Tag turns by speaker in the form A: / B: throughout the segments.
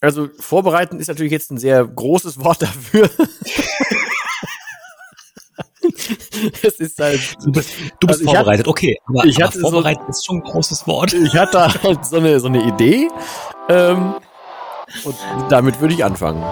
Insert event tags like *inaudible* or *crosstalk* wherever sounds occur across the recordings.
A: Also vorbereiten ist natürlich jetzt ein sehr großes Wort dafür. *laughs*
B: es ist halt. Du bist, du bist also vorbereitet, hatte, okay.
A: Aber, ich hatte aber vorbereitet so, ist schon ein großes Wort. Ich hatte halt so eine, so eine Idee. Ähm, und damit würde ich anfangen.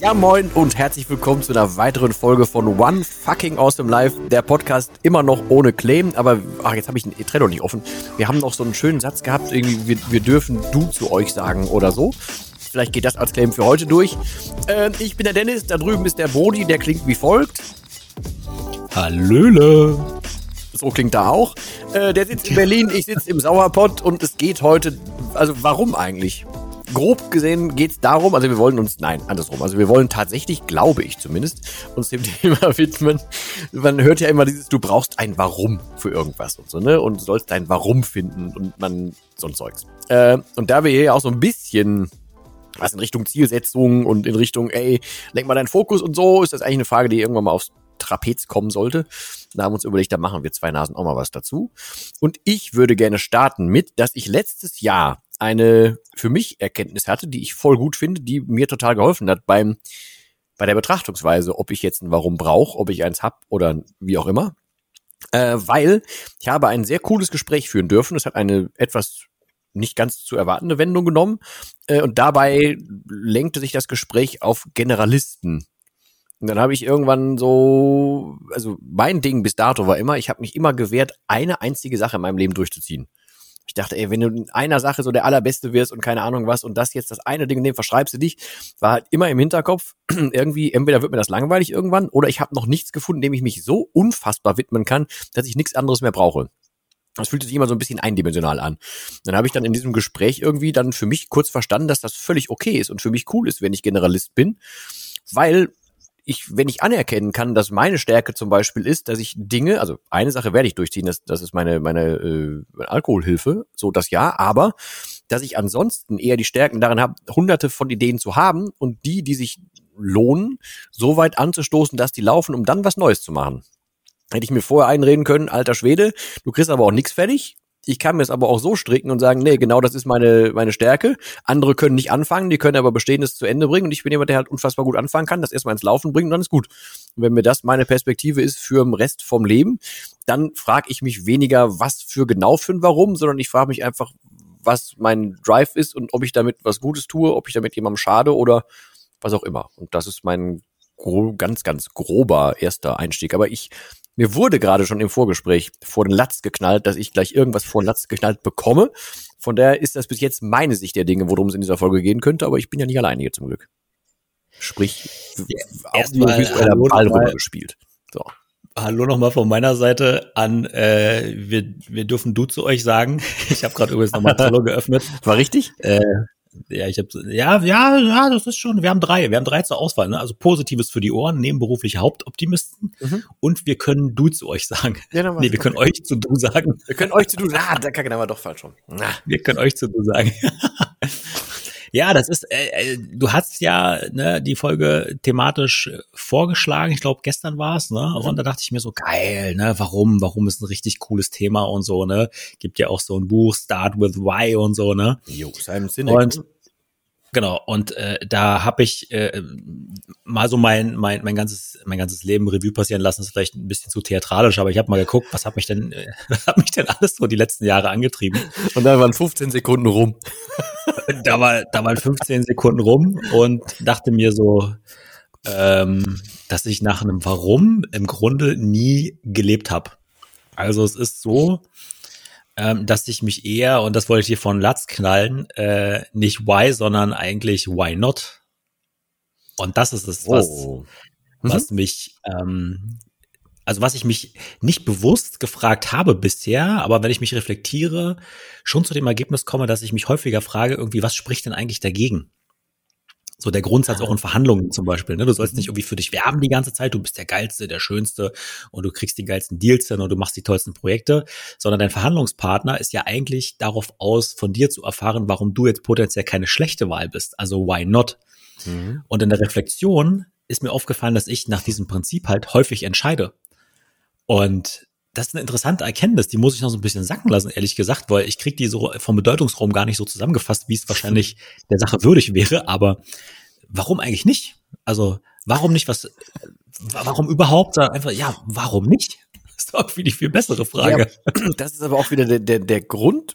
A: Ja, moin und herzlich willkommen zu einer weiteren Folge von One Fucking Awesome Life. Der Podcast immer noch ohne Claim, aber ach, jetzt habe ich den Trello nicht offen. Wir haben noch so einen schönen Satz gehabt, irgendwie, wir, wir dürfen du zu euch sagen oder so. Vielleicht geht das als Claim für heute durch. Äh, ich bin der Dennis, da drüben ist der Bodi, der klingt wie folgt.
B: Hallöle.
A: So klingt er auch. Äh, der sitzt in Berlin, ich sitze im Sauerpott und es geht heute, also warum eigentlich? Grob gesehen geht es darum, also wir wollen uns, nein, andersrum, also wir wollen tatsächlich, glaube ich zumindest, uns dem *laughs* Thema widmen. Man hört ja immer dieses, du brauchst ein Warum für irgendwas und so, ne? Und du sollst dein Warum finden und man, so ein Zeugs. Äh, und da wir hier ja auch so ein bisschen was in Richtung Zielsetzung und in Richtung, ey, lenk mal deinen Fokus und so, ist das eigentlich eine Frage, die irgendwann mal aufs Trapez kommen sollte. Da haben wir uns überlegt, da machen wir zwei Nasen auch mal was dazu. Und ich würde gerne starten mit, dass ich letztes Jahr eine für mich Erkenntnis hatte, die ich voll gut finde, die mir total geholfen hat beim bei der Betrachtungsweise, ob ich jetzt ein Warum brauche, ob ich eins hab oder wie auch immer. Äh, weil ich habe ein sehr cooles Gespräch führen dürfen. Es hat eine etwas nicht ganz zu erwartende Wendung genommen. Äh, und dabei lenkte sich das Gespräch auf Generalisten. Und dann habe ich irgendwann so, also mein Ding bis dato war immer, ich habe mich immer gewehrt, eine einzige Sache in meinem Leben durchzuziehen. Ich dachte, ey, wenn du in einer Sache so der Allerbeste wirst und keine Ahnung was und das jetzt das eine Ding, in dem verschreibst du dich, war halt immer im Hinterkopf, *clears throat* irgendwie, entweder wird mir das langweilig irgendwann oder ich habe noch nichts gefunden, dem ich mich so unfassbar widmen kann, dass ich nichts anderes mehr brauche. Das fühlte sich immer so ein bisschen eindimensional an. Dann habe ich dann in diesem Gespräch irgendwie dann für mich kurz verstanden, dass das völlig okay ist und für mich cool ist, wenn ich Generalist bin, weil ich, wenn ich anerkennen kann, dass meine Stärke zum Beispiel ist, dass ich Dinge, also eine Sache werde ich durchziehen, das, das ist meine, meine äh, Alkoholhilfe, so das ja, aber dass ich ansonsten eher die Stärken darin habe, hunderte von Ideen zu haben und die, die sich lohnen, so weit anzustoßen, dass die laufen, um dann was Neues zu machen. Hätte ich mir vorher einreden können, alter Schwede, du kriegst aber auch nichts fertig, ich kann mir es aber auch so stricken und sagen, nee, genau das ist meine, meine Stärke. Andere können nicht anfangen, die können aber Bestehendes zu Ende bringen. Und ich bin jemand, der halt unfassbar gut anfangen kann, das erstmal ins Laufen bringen und dann ist gut. Und wenn mir das meine Perspektive ist für den Rest vom Leben, dann frage ich mich weniger, was für genau für ein Warum, sondern ich frage mich einfach, was mein Drive ist und ob ich damit was Gutes tue, ob ich damit jemandem schade oder was auch immer. Und das ist mein ganz, ganz grober erster Einstieg. Aber ich mir wurde gerade schon im Vorgespräch vor den Latz geknallt, dass ich gleich irgendwas vor den Latz geknallt bekomme. Von daher ist das bis jetzt meine Sicht der Dinge, worum es in dieser Folge gehen könnte, aber ich bin ja nicht alleine hier zum Glück. Sprich,
B: auch nur virtueller Ball gespielt. So. Hallo nochmal von meiner Seite an. Äh, wir, wir dürfen du zu euch sagen. Ich habe gerade übrigens nochmal Trello geöffnet. *laughs*
A: War richtig?
B: Äh, ja, ich habe ja, ja, ja, das ist schon. Wir haben drei, wir haben drei zur Auswahl. Ne? Also Positives für die Ohren, nebenberufliche Hauptoptimisten mhm. und wir können du zu euch sagen. Ja, nee, wir können euch zu du sagen.
A: Wir können euch zu du. Ah, da kann aber doch falsch schon.
B: Ah. Wir können euch zu du sagen. *laughs* Ja, das ist, äh, äh, du hast ja ne, die Folge thematisch vorgeschlagen, ich glaube gestern war es, ne? Und da dachte ich mir so, geil, ne, warum, warum ist ein richtig cooles Thema und so, ne? Gibt ja auch so ein Buch, Start with Why und so, ne?
A: Jo, Simon Sinek.
B: Und Genau, und äh, da habe ich äh, mal so mein, mein, mein, ganzes, mein ganzes Leben Revue passieren lassen, ist vielleicht ein bisschen zu theatralisch, aber ich habe mal geguckt, was hat mich denn, äh, *laughs* was hat mich denn alles so die letzten Jahre angetrieben.
A: Und da waren 15 Sekunden rum. *laughs*
B: da, war, da waren 15 Sekunden rum und dachte mir so, ähm, dass ich nach einem Warum im Grunde nie gelebt habe. Also es ist so, ähm, dass ich mich eher, und das wollte ich hier von Latz knallen, äh, nicht why, sondern eigentlich why not. Und das ist es, was, oh. mhm. was mich, ähm, also was ich mich nicht bewusst gefragt habe bisher, aber wenn ich mich reflektiere, schon zu dem Ergebnis komme, dass ich mich häufiger frage, irgendwie, was spricht denn eigentlich dagegen? So der Grundsatz auch in Verhandlungen zum Beispiel. Ne? Du sollst nicht irgendwie für dich werben die ganze Zeit, du bist der Geilste, der Schönste und du kriegst die geilsten Deals hin und du machst die tollsten Projekte, sondern dein Verhandlungspartner ist ja eigentlich darauf aus, von dir zu erfahren, warum du jetzt potenziell keine schlechte Wahl bist. Also why not? Mhm. Und in der Reflexion ist mir aufgefallen, dass ich nach diesem Prinzip halt häufig entscheide. Und das ist eine interessante Erkenntnis, die muss ich noch so ein bisschen sacken lassen, ehrlich gesagt, weil ich krieg die so vom Bedeutungsraum gar nicht so zusammengefasst, wie es wahrscheinlich der Sache würdig wäre, aber warum eigentlich nicht? Also, warum nicht was, warum überhaupt einfach, ja, warum nicht? *laughs* Das ist doch viel, viel bessere Frage.
A: Ja, das ist aber auch wieder der, der, der Grund,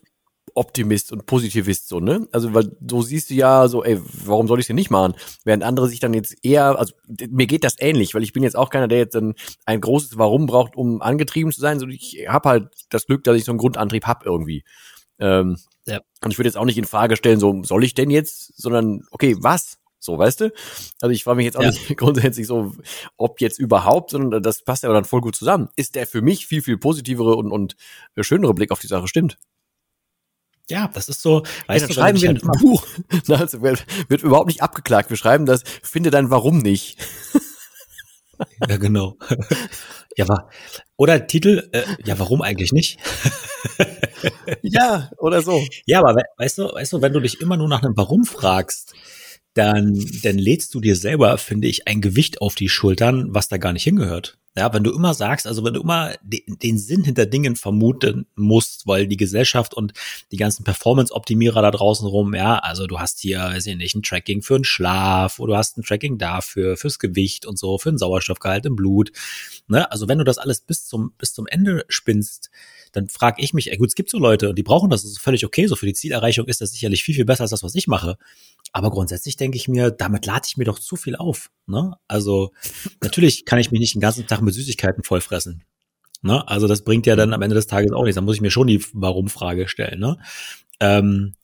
A: Optimist und Positivist so, ne? Also, weil so siehst du ja so, ey, warum soll ich denn nicht machen? Während andere sich dann jetzt eher, also mir geht das ähnlich, weil ich bin jetzt auch keiner, der jetzt ein, ein großes Warum braucht, um angetrieben zu sein. So, ich habe halt das Glück, dass ich so einen Grundantrieb hab irgendwie. Ähm, ja. Und ich würde jetzt auch nicht in Frage stellen, so, soll ich denn jetzt, sondern, okay, was? So, weißt du? Also ich frage mich jetzt auch ja. nicht *laughs* grundsätzlich so, ob jetzt überhaupt, sondern das passt ja dann voll gut zusammen. Ist der für mich viel, viel positivere und, und schönere Blick auf die Sache stimmt?
B: Ja, das ist so.
A: Weißt du, schreiben wir halt ein Buch. *laughs* Also wird, wird überhaupt nicht abgeklagt. Wir schreiben das, finde dann warum nicht. *laughs*
B: ja, genau. *laughs* Ja, war. Oder Titel, äh, ja, warum eigentlich nicht?
A: ja, oder so.
B: Ja, aber weißt du, weißt du, wenn du dich immer nur nach einem Warum fragst, dann, dann lädst du dir selber, finde ich, ein Gewicht auf die Schultern, was da gar nicht hingehört. Ja, wenn du immer sagst, also wenn du immer de den Sinn hinter Dingen vermuten musst, weil die Gesellschaft und die ganzen Performance-Optimierer da draußen rum, ja, also du hast hier, weiß ich nicht, ein Tracking für den Schlaf oder du hast ein Tracking dafür, fürs Gewicht und so, für den Sauerstoffgehalt im Blut. Ne? Also wenn du das alles bis zum, bis zum Ende spinnst, dann frage ich mich, ey, gut, es gibt so Leute und die brauchen das, das ist völlig okay, so für die Zielerreichung ist das sicherlich viel, viel besser als das, was ich mache. Aber grundsätzlich denke ich mir, damit lade ich mir doch zu viel auf. Ne? Also natürlich kann ich mich nicht den ganzen Tag mit Süßigkeiten vollfressen. Ne? Also das bringt ja dann am Ende des Tages auch nichts. Da muss ich mir schon die Warum-Frage stellen. Ne? Ähm,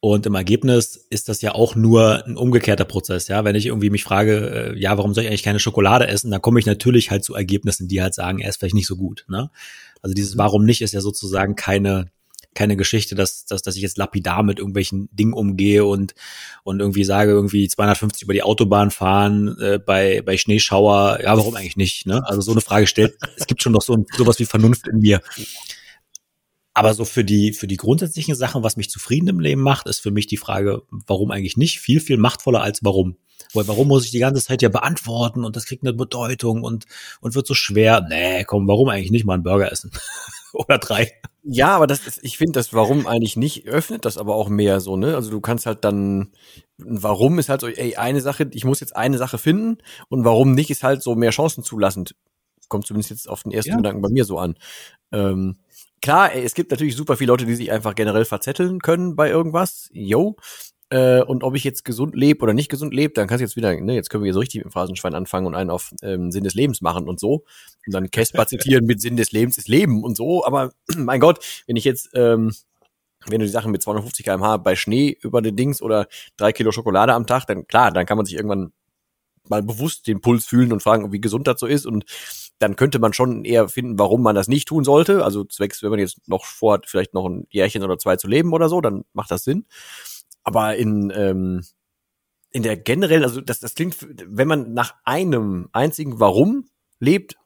B: und im Ergebnis ist das ja auch nur ein umgekehrter Prozess. Ja, wenn ich irgendwie mich frage, äh, ja, warum soll ich eigentlich keine Schokolade essen, dann komme ich natürlich halt zu Ergebnissen, die halt sagen, er ist vielleicht nicht so gut. Ne? Also dieses Warum nicht ist ja sozusagen keine keine Geschichte, dass, dass, dass ich jetzt lapidar mit irgendwelchen Dingen umgehe und, und irgendwie sage, irgendwie 250 über die Autobahn fahren äh, bei, bei Schneeschauer. Ja, warum eigentlich nicht? Ne? Also so eine Frage stellt, *laughs* es gibt schon noch so sowas wie Vernunft in mir. Aber so für die, für die grundsätzlichen Sachen, was mich zufrieden im Leben macht, ist für mich die Frage, warum eigentlich nicht, viel, viel machtvoller als warum. Weil warum muss ich die ganze Zeit ja beantworten und das kriegt eine Bedeutung und, und wird so schwer. Nee, komm, warum eigentlich nicht mal einen Burger essen? *laughs* *laughs* Oder drei.
A: Ja, aber das ist, ich finde das Warum eigentlich nicht, öffnet das aber auch mehr so, ne? Also du kannst halt dann, Warum ist halt so, ey, eine Sache, ich muss jetzt eine Sache finden und warum nicht ist halt so mehr Chancen zulassend. Kommt zumindest jetzt auf den ersten ja. Gedanken bei mir so an. Ähm, klar, es gibt natürlich super viele Leute, die sich einfach generell verzetteln können bei irgendwas. Yo. Äh, und ob ich jetzt gesund lebe oder nicht gesund lebe, dann kannst du jetzt wieder, ne, jetzt können wir hier so richtig mit dem Phrasenschwein anfangen und einen auf ähm, Sinn des Lebens machen und so. Und dann Casper zitieren mit Sinn des Lebens ist Leben und so. Aber *clears throat* mein Gott, wenn ich jetzt, ähm, wenn du die Sachen mit 250 kmh bei Schnee über den Dings oder drei Kilo Schokolade am Tag, dann klar, dann kann man sich irgendwann mal bewusst den Puls fühlen und fragen, wie gesund das so ist und dann könnte man schon eher finden, warum man das nicht tun sollte. Also zwecks, wenn man jetzt noch vorhat, vielleicht noch ein Jährchen oder zwei zu leben oder so, dann macht das Sinn. Aber in, ähm, in der generellen, also das, das klingt, wenn man nach einem einzigen Warum lebt,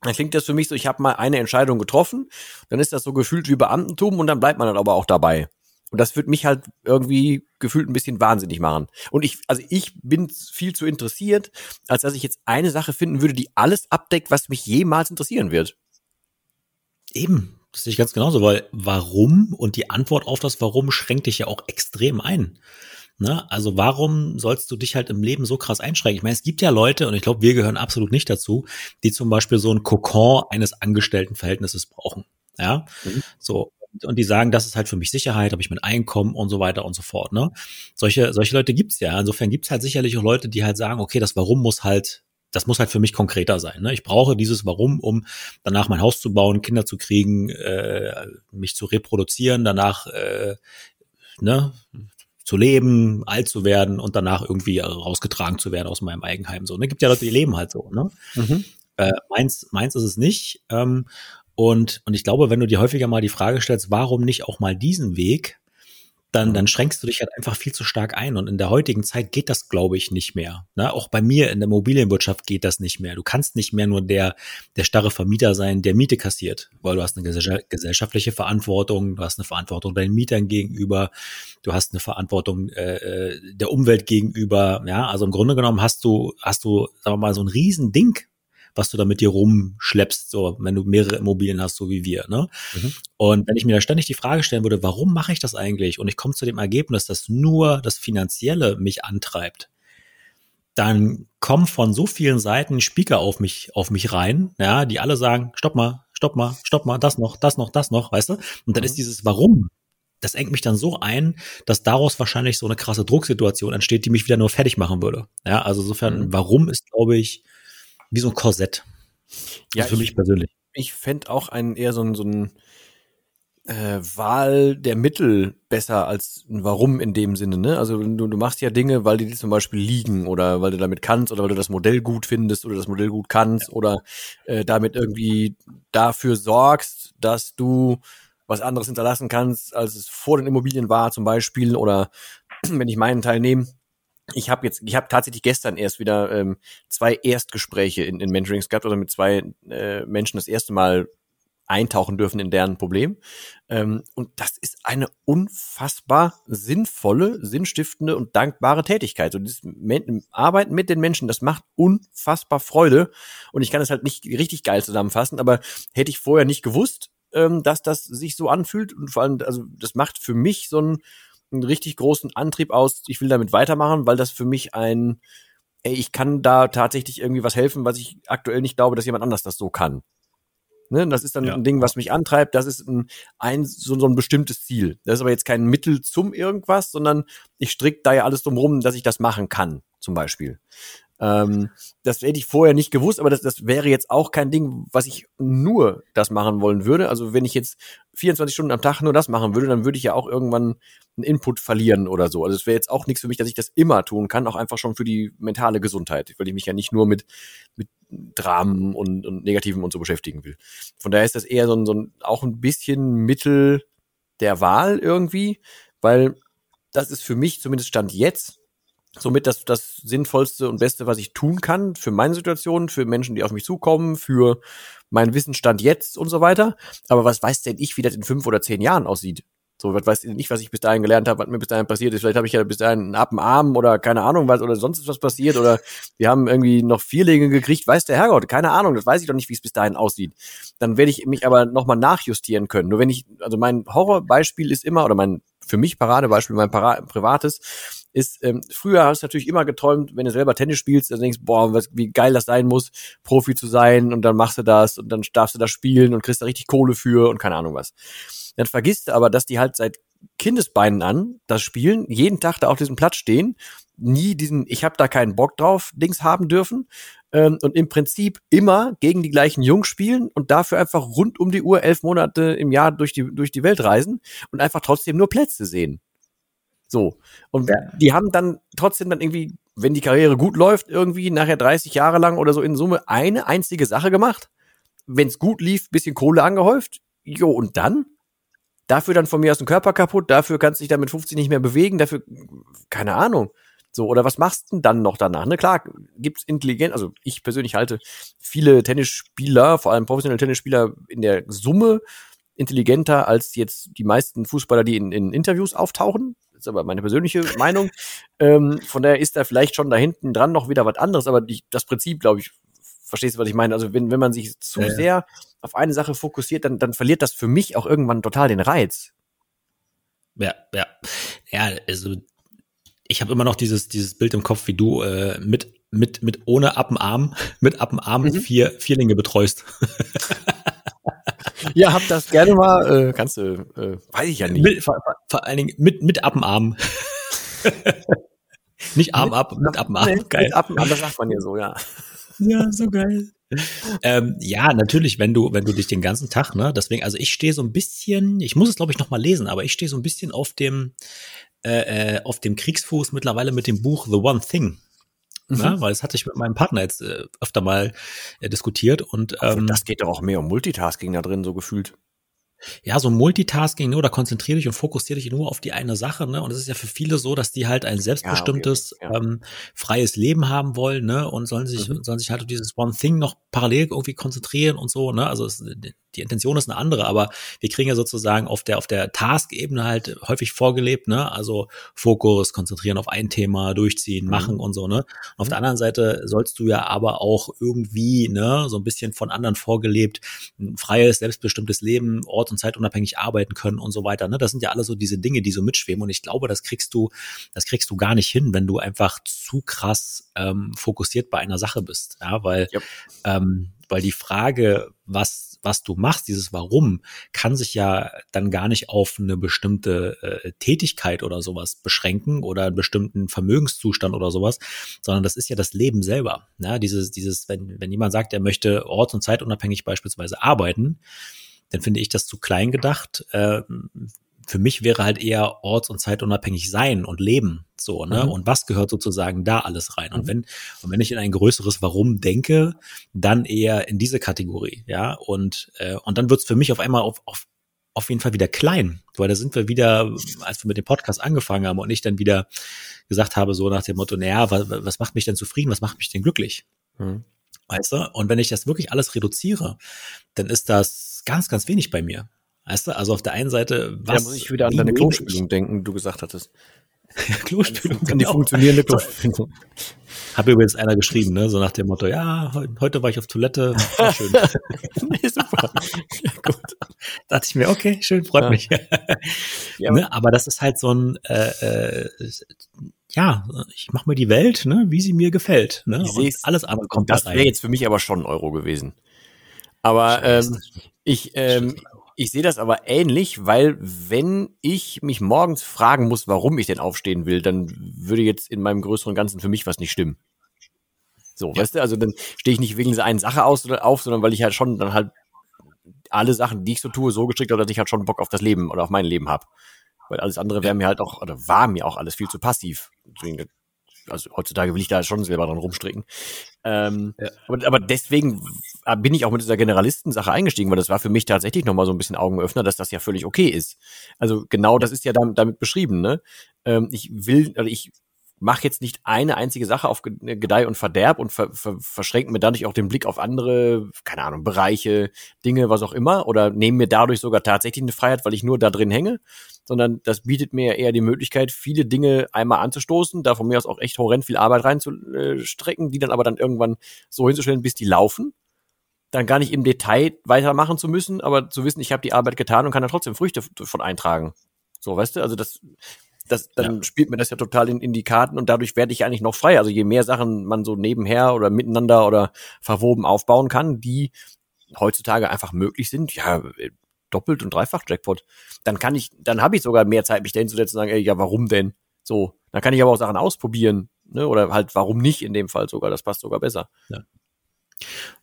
A: dann klingt das für mich so, ich habe mal eine Entscheidung getroffen, dann ist das so gefühlt wie Beamtentum und dann bleibt man dann aber auch dabei. Und das wird mich halt irgendwie gefühlt ein bisschen wahnsinnig machen. Und ich, also ich bin viel zu interessiert, als dass ich jetzt eine Sache finden würde, die alles abdeckt, was mich jemals interessieren wird.
B: Eben, das sehe ich ganz genauso, weil warum und die Antwort auf das Warum schränkt dich ja auch extrem ein. Ne? Also warum sollst du dich halt im Leben so krass einschränken? Ich meine, es gibt ja Leute, und ich glaube, wir gehören absolut nicht dazu, die zum Beispiel so ein Kokon eines Angestelltenverhältnisses brauchen. Ja, mhm. so und die sagen, das ist halt für mich Sicherheit, habe ich mein Einkommen und so weiter und so fort. Ne? Solche, solche Leute gibt's ja. Insofern gibt's halt sicherlich auch Leute, die halt sagen, okay, das Warum muss halt, das muss halt für mich konkreter sein. Ne? Ich brauche dieses Warum, um danach mein Haus zu bauen, Kinder zu kriegen, äh, mich zu reproduzieren, danach äh, ne, zu leben, alt zu werden und danach irgendwie rausgetragen zu werden aus meinem Eigenheim. So, ne? Gibt ja Leute, die leben halt so. Ne? Mhm. Äh, meins, meins ist es nicht. Ähm, und, und ich glaube, wenn du dir häufiger mal die Frage stellst, warum nicht auch mal diesen Weg, dann, dann schränkst du dich halt einfach viel zu stark ein. Und in der heutigen Zeit geht das, glaube ich, nicht mehr. Ne? Auch bei mir in der Immobilienwirtschaft geht das nicht mehr. Du kannst nicht mehr nur der, der starre Vermieter sein, der Miete kassiert, weil du hast eine gesellschaftliche Verantwortung, du hast eine Verantwortung deinen Mietern gegenüber, du hast eine Verantwortung äh, äh, der Umwelt gegenüber. Ja, also im Grunde genommen hast du, hast du, sagen wir mal, so ein Riesending was du da mit dir rumschleppst, so wenn du mehrere Immobilien hast, so wie wir. Ne? Mhm. Und wenn ich mir da ständig die Frage stellen würde, warum mache ich das eigentlich? Und ich komme zu dem Ergebnis, dass nur das Finanzielle mich antreibt, dann kommen von so vielen Seiten Speaker auf mich, auf mich rein, ja, die alle sagen, stopp mal, stopp mal, stopp mal, das noch, das noch, das noch, weißt du? Und dann mhm. ist dieses Warum das engt mich dann so ein, dass daraus wahrscheinlich so eine krasse Drucksituation entsteht, die mich wieder nur fertig machen würde. Ja, also insofern, mhm. warum ist, glaube ich, wie so ein Korsett.
A: Ja, also für ich, mich persönlich. Ich fände auch einen eher so ein, so ein äh, Wahl der Mittel besser als ein Warum in dem Sinne. Ne? Also du, du machst ja Dinge, weil die zum Beispiel liegen oder weil du damit kannst oder weil du das Modell gut findest oder das Modell gut kannst ja. oder äh, damit irgendwie dafür sorgst, dass du was anderes hinterlassen kannst, als es vor den Immobilien war zum Beispiel oder *clears throat* wenn ich meinen Teil nehme. Ich habe jetzt, ich habe tatsächlich gestern erst wieder ähm, zwei Erstgespräche in, in Mentorings gehabt oder mit zwei äh, Menschen das erste Mal eintauchen dürfen in deren Problem. Ähm, und das ist eine unfassbar sinnvolle, sinnstiftende und dankbare Tätigkeit. Und das Arbeiten mit den Menschen, das macht unfassbar Freude. Und ich kann es halt nicht richtig geil zusammenfassen, aber hätte ich vorher nicht gewusst, ähm, dass das sich so anfühlt. Und vor allem, also das macht für mich so einen, einen richtig großen Antrieb aus, ich will damit weitermachen, weil das für mich ein, ey, ich kann da tatsächlich irgendwie was helfen, was ich aktuell nicht glaube, dass jemand anders das so kann. Ne, das ist dann ja. ein Ding, was mich antreibt. Das ist ein, ein so, so ein bestimmtes Ziel. Das ist aber jetzt kein Mittel zum irgendwas, sondern ich strick da ja alles drum rum, dass ich das machen kann, zum Beispiel. Ähm, das hätte ich vorher nicht gewusst, aber das, das wäre jetzt auch kein Ding, was ich nur das machen wollen würde. Also wenn ich jetzt 24 Stunden am Tag nur das machen würde, dann würde ich ja auch irgendwann einen Input verlieren oder so. Also es wäre jetzt auch nichts für mich, dass ich das immer tun kann, auch einfach schon für die mentale Gesundheit, weil ich mich ja nicht nur mit, mit Dramen und, und Negativen und so beschäftigen will. Von daher ist das eher so ein, so ein auch ein bisschen Mittel der Wahl irgendwie, weil das ist für mich zumindest Stand jetzt somit das, das Sinnvollste und Beste, was ich tun kann für meine Situation, für Menschen, die auf mich zukommen, für meinen Wissensstand jetzt und so weiter. Aber was weiß denn ich, wie das in fünf oder zehn Jahren aussieht? So, was weiß ich nicht, was ich bis dahin gelernt habe, was mir bis dahin passiert ist. Vielleicht habe ich ja bis dahin einen ab Arm oder keine Ahnung was oder sonst was passiert oder wir haben irgendwie noch Vierlinge gekriegt, weiß der Herrgott, keine Ahnung, das weiß ich doch nicht, wie es bis dahin aussieht. Dann werde ich mich aber nochmal nachjustieren können. Nur wenn ich, also mein Horrorbeispiel ist immer, oder mein für mich Paradebeispiel, mein Para privates, ist, ähm, früher hast du natürlich immer geträumt, wenn du selber Tennis spielst, dann denkst, boah, was, wie geil das sein muss, Profi zu sein und dann machst du das und dann darfst du da spielen und kriegst da richtig Kohle für und keine Ahnung was. Dann vergisst du aber, dass die halt seit Kindesbeinen an das Spielen, jeden Tag da auf diesem Platz stehen, nie diesen, ich habe da keinen Bock drauf, Dings haben dürfen ähm, und im Prinzip immer gegen die gleichen Jungs spielen und dafür einfach rund um die Uhr elf Monate im Jahr durch die, durch die Welt reisen und einfach trotzdem nur Plätze sehen. So. Und ja. die haben dann trotzdem dann irgendwie, wenn die Karriere gut läuft, irgendwie nachher 30 Jahre lang oder so in Summe eine einzige Sache gemacht. Wenn es gut lief, bisschen Kohle angehäuft. Jo, und dann? Dafür dann von mir aus den Körper kaputt, dafür kannst du dich dann mit 50 nicht mehr bewegen, dafür, keine Ahnung. So, oder was machst du denn dann noch danach? Ne, klar, gibt's intelligent, also ich persönlich halte viele Tennisspieler, vor allem professionelle Tennisspieler in der Summe intelligenter als jetzt die meisten Fußballer, die in, in Interviews auftauchen ist aber meine persönliche Meinung. Ähm, von daher ist da vielleicht schon da hinten dran noch wieder was anderes, aber die, das Prinzip, glaube ich, verstehst du, was ich meine? Also wenn, wenn man sich zu ja, sehr auf eine Sache fokussiert, dann, dann verliert das für mich auch irgendwann total den Reiz.
B: Ja, ja. Ja, also ich habe immer noch dieses, dieses Bild im Kopf, wie du äh, mit, mit, mit ohne Appenarm, *laughs* mit Appenarm mhm. vier Vierlinge betreust. *laughs*
A: ja, hab das gerne mal, äh, kannst du, äh, weiß ich ja nicht.
B: Mit, vor, vor, allen Dingen mit, mit ab dem Arm. *laughs* nicht Arm ab, mit ab dem Arm. Nee, geil. Mit ab dem Arm, das sagt man ja so, ja. Ja, so geil. ähm, ja, natürlich, wenn du, wenn du dich den ganzen Tag, ne, deswegen, also ich stehe so ein bisschen, ich muss es glaube ich noch mal lesen, aber ich stehe so ein bisschen auf dem, äh, äh, auf dem Kriegsfuß mittlerweile mit dem Buch The One Thing. Ne? Mhm. Ne? Weil das hatte ich mit meinem Partner jetzt äh, öfter mal äh, diskutiert und
A: ähm, das geht doch auch mehr um Multitasking da drin, so gefühlt.
B: Ja, so Multitasking, ne, oder konzentriere dich und fokussiere dich nur auf die eine Sache, ne? Und es ist ja für viele so, dass die halt ein selbstbestimmtes, ja, okay, ja. ähm, freies Leben haben wollen, ne? Und sollen sich, mhm. sollen sich halt auf dieses One Thing noch parallel irgendwie konzentrieren und so, ne? Also es, die Intention ist eine andere, aber wir kriegen ja sozusagen auf der, auf der Task-Ebene halt häufig vorgelebt, ne? Also Fokus, konzentrieren auf ein Thema, durchziehen, mhm. machen und so, ne? Und auf mhm. der anderen Seite sollst du ja aber auch irgendwie, ne, so ein bisschen von anderen vorgelebt, ein freies, selbstbestimmtes Leben, ort- und zeitunabhängig arbeiten können und so weiter, ne? Das sind ja alle so diese Dinge, die so mitschweben und ich glaube, das kriegst du, das kriegst du gar nicht hin, wenn du einfach zu krass ähm, fokussiert bei einer Sache bist, ja, weil, yep. ähm, weil die Frage, was was du machst, dieses Warum, kann sich ja dann gar nicht auf eine bestimmte äh, Tätigkeit oder sowas beschränken oder einen bestimmten Vermögenszustand oder sowas, sondern das ist ja das Leben selber. Ja, dieses, dieses, wenn, wenn jemand sagt, er möchte orts- und zeitunabhängig beispielsweise arbeiten, dann finde ich das zu klein gedacht. Äh, für mich wäre halt eher orts- und zeitunabhängig sein und leben. So, ne? Mhm. Und was gehört sozusagen da alles rein? Und mhm. wenn, und wenn ich in ein größeres Warum denke, dann eher in diese Kategorie, ja. Und, äh, und dann wird's für mich auf einmal auf, auf, auf jeden Fall wieder klein, weil da sind wir wieder, als wir mit dem Podcast angefangen haben und ich dann wieder gesagt habe, so nach dem Motto, naja, was, was macht mich denn zufrieden, was macht mich denn glücklich? Mhm. Weißt du? Und wenn ich das wirklich alles reduziere, dann ist das ganz, ganz wenig bei mir. Weißt du, also auf der einen Seite,
A: was. Da muss ich wieder an deine Klospülung denken, du gesagt hattest. *laughs*
B: Klospülung.
A: An die genau. funktionierende Klospülung.
B: Habe übrigens einer geschrieben, ne, so nach dem Motto, ja, heute war ich auf Toilette, war *laughs* schön. *laughs* nee, super. Ja, gut. Da dachte ich mir, okay, schön, freut ja. mich. ja. Ne, aber das ist halt so ein, äh, äh, ja, ich mache mir die Welt, ne, wie sie mir gefällt. Ne?
A: Alles andere kommt Das wäre jetzt für mich aber schon ein Euro gewesen. Aber ähm, ich, ähm, ich sehe das aber ähnlich, weil wenn ich mich morgens fragen muss, warum ich denn aufstehen will, dann würde jetzt in meinem größeren Ganzen für mich was nicht stimmen. So, ja. weißt du, also dann stehe ich nicht wegen dieser einen Sache aus, auf, sondern weil ich halt schon dann halt alle Sachen, die ich so tue, so gestrickt habe, dass ich halt schon Bock auf das Leben oder auf mein Leben habe. Weil alles andere wäre mir halt auch, oder war mir auch alles viel zu passiv. Deswegen also heutzutage will ich da schon selber dran rumstricken. Ähm, ja. aber, aber deswegen bin ich auch mit dieser Generalistensache eingestiegen, weil das war für mich tatsächlich nochmal so ein bisschen Augenöffner, dass das ja völlig okay ist. Also genau das ist ja damit, damit beschrieben, ne? Ähm, ich will, also ich mach jetzt nicht eine einzige Sache auf Gedeih und Verderb und ver, ver, verschränke mir dadurch auch den Blick auf andere, keine Ahnung, Bereiche, Dinge, was auch immer, oder nehme mir dadurch sogar tatsächlich eine Freiheit, weil ich nur da drin hänge, sondern das bietet mir eher die Möglichkeit, viele Dinge einmal anzustoßen, da von mir aus auch echt horrend viel Arbeit reinzustrecken, die dann aber dann irgendwann so hinzustellen, bis die laufen. Dann gar nicht im Detail weitermachen zu müssen, aber zu wissen, ich habe die Arbeit getan und kann da trotzdem Früchte von eintragen. So, weißt du, also das das, dann ja. spielt mir das ja total in, in die Karten und dadurch werde ich eigentlich noch frei. Also je mehr Sachen man so nebenher oder miteinander oder verwoben aufbauen kann, die heutzutage einfach möglich sind, ja, doppelt und dreifach Jackpot, dann kann ich, dann habe ich sogar mehr Zeit, mich da hinzusetzen und sagen, ey, ja, warum denn? So, dann kann ich aber auch Sachen ausprobieren, ne? Oder halt, warum nicht in dem Fall sogar? Das passt sogar besser.
B: Ja.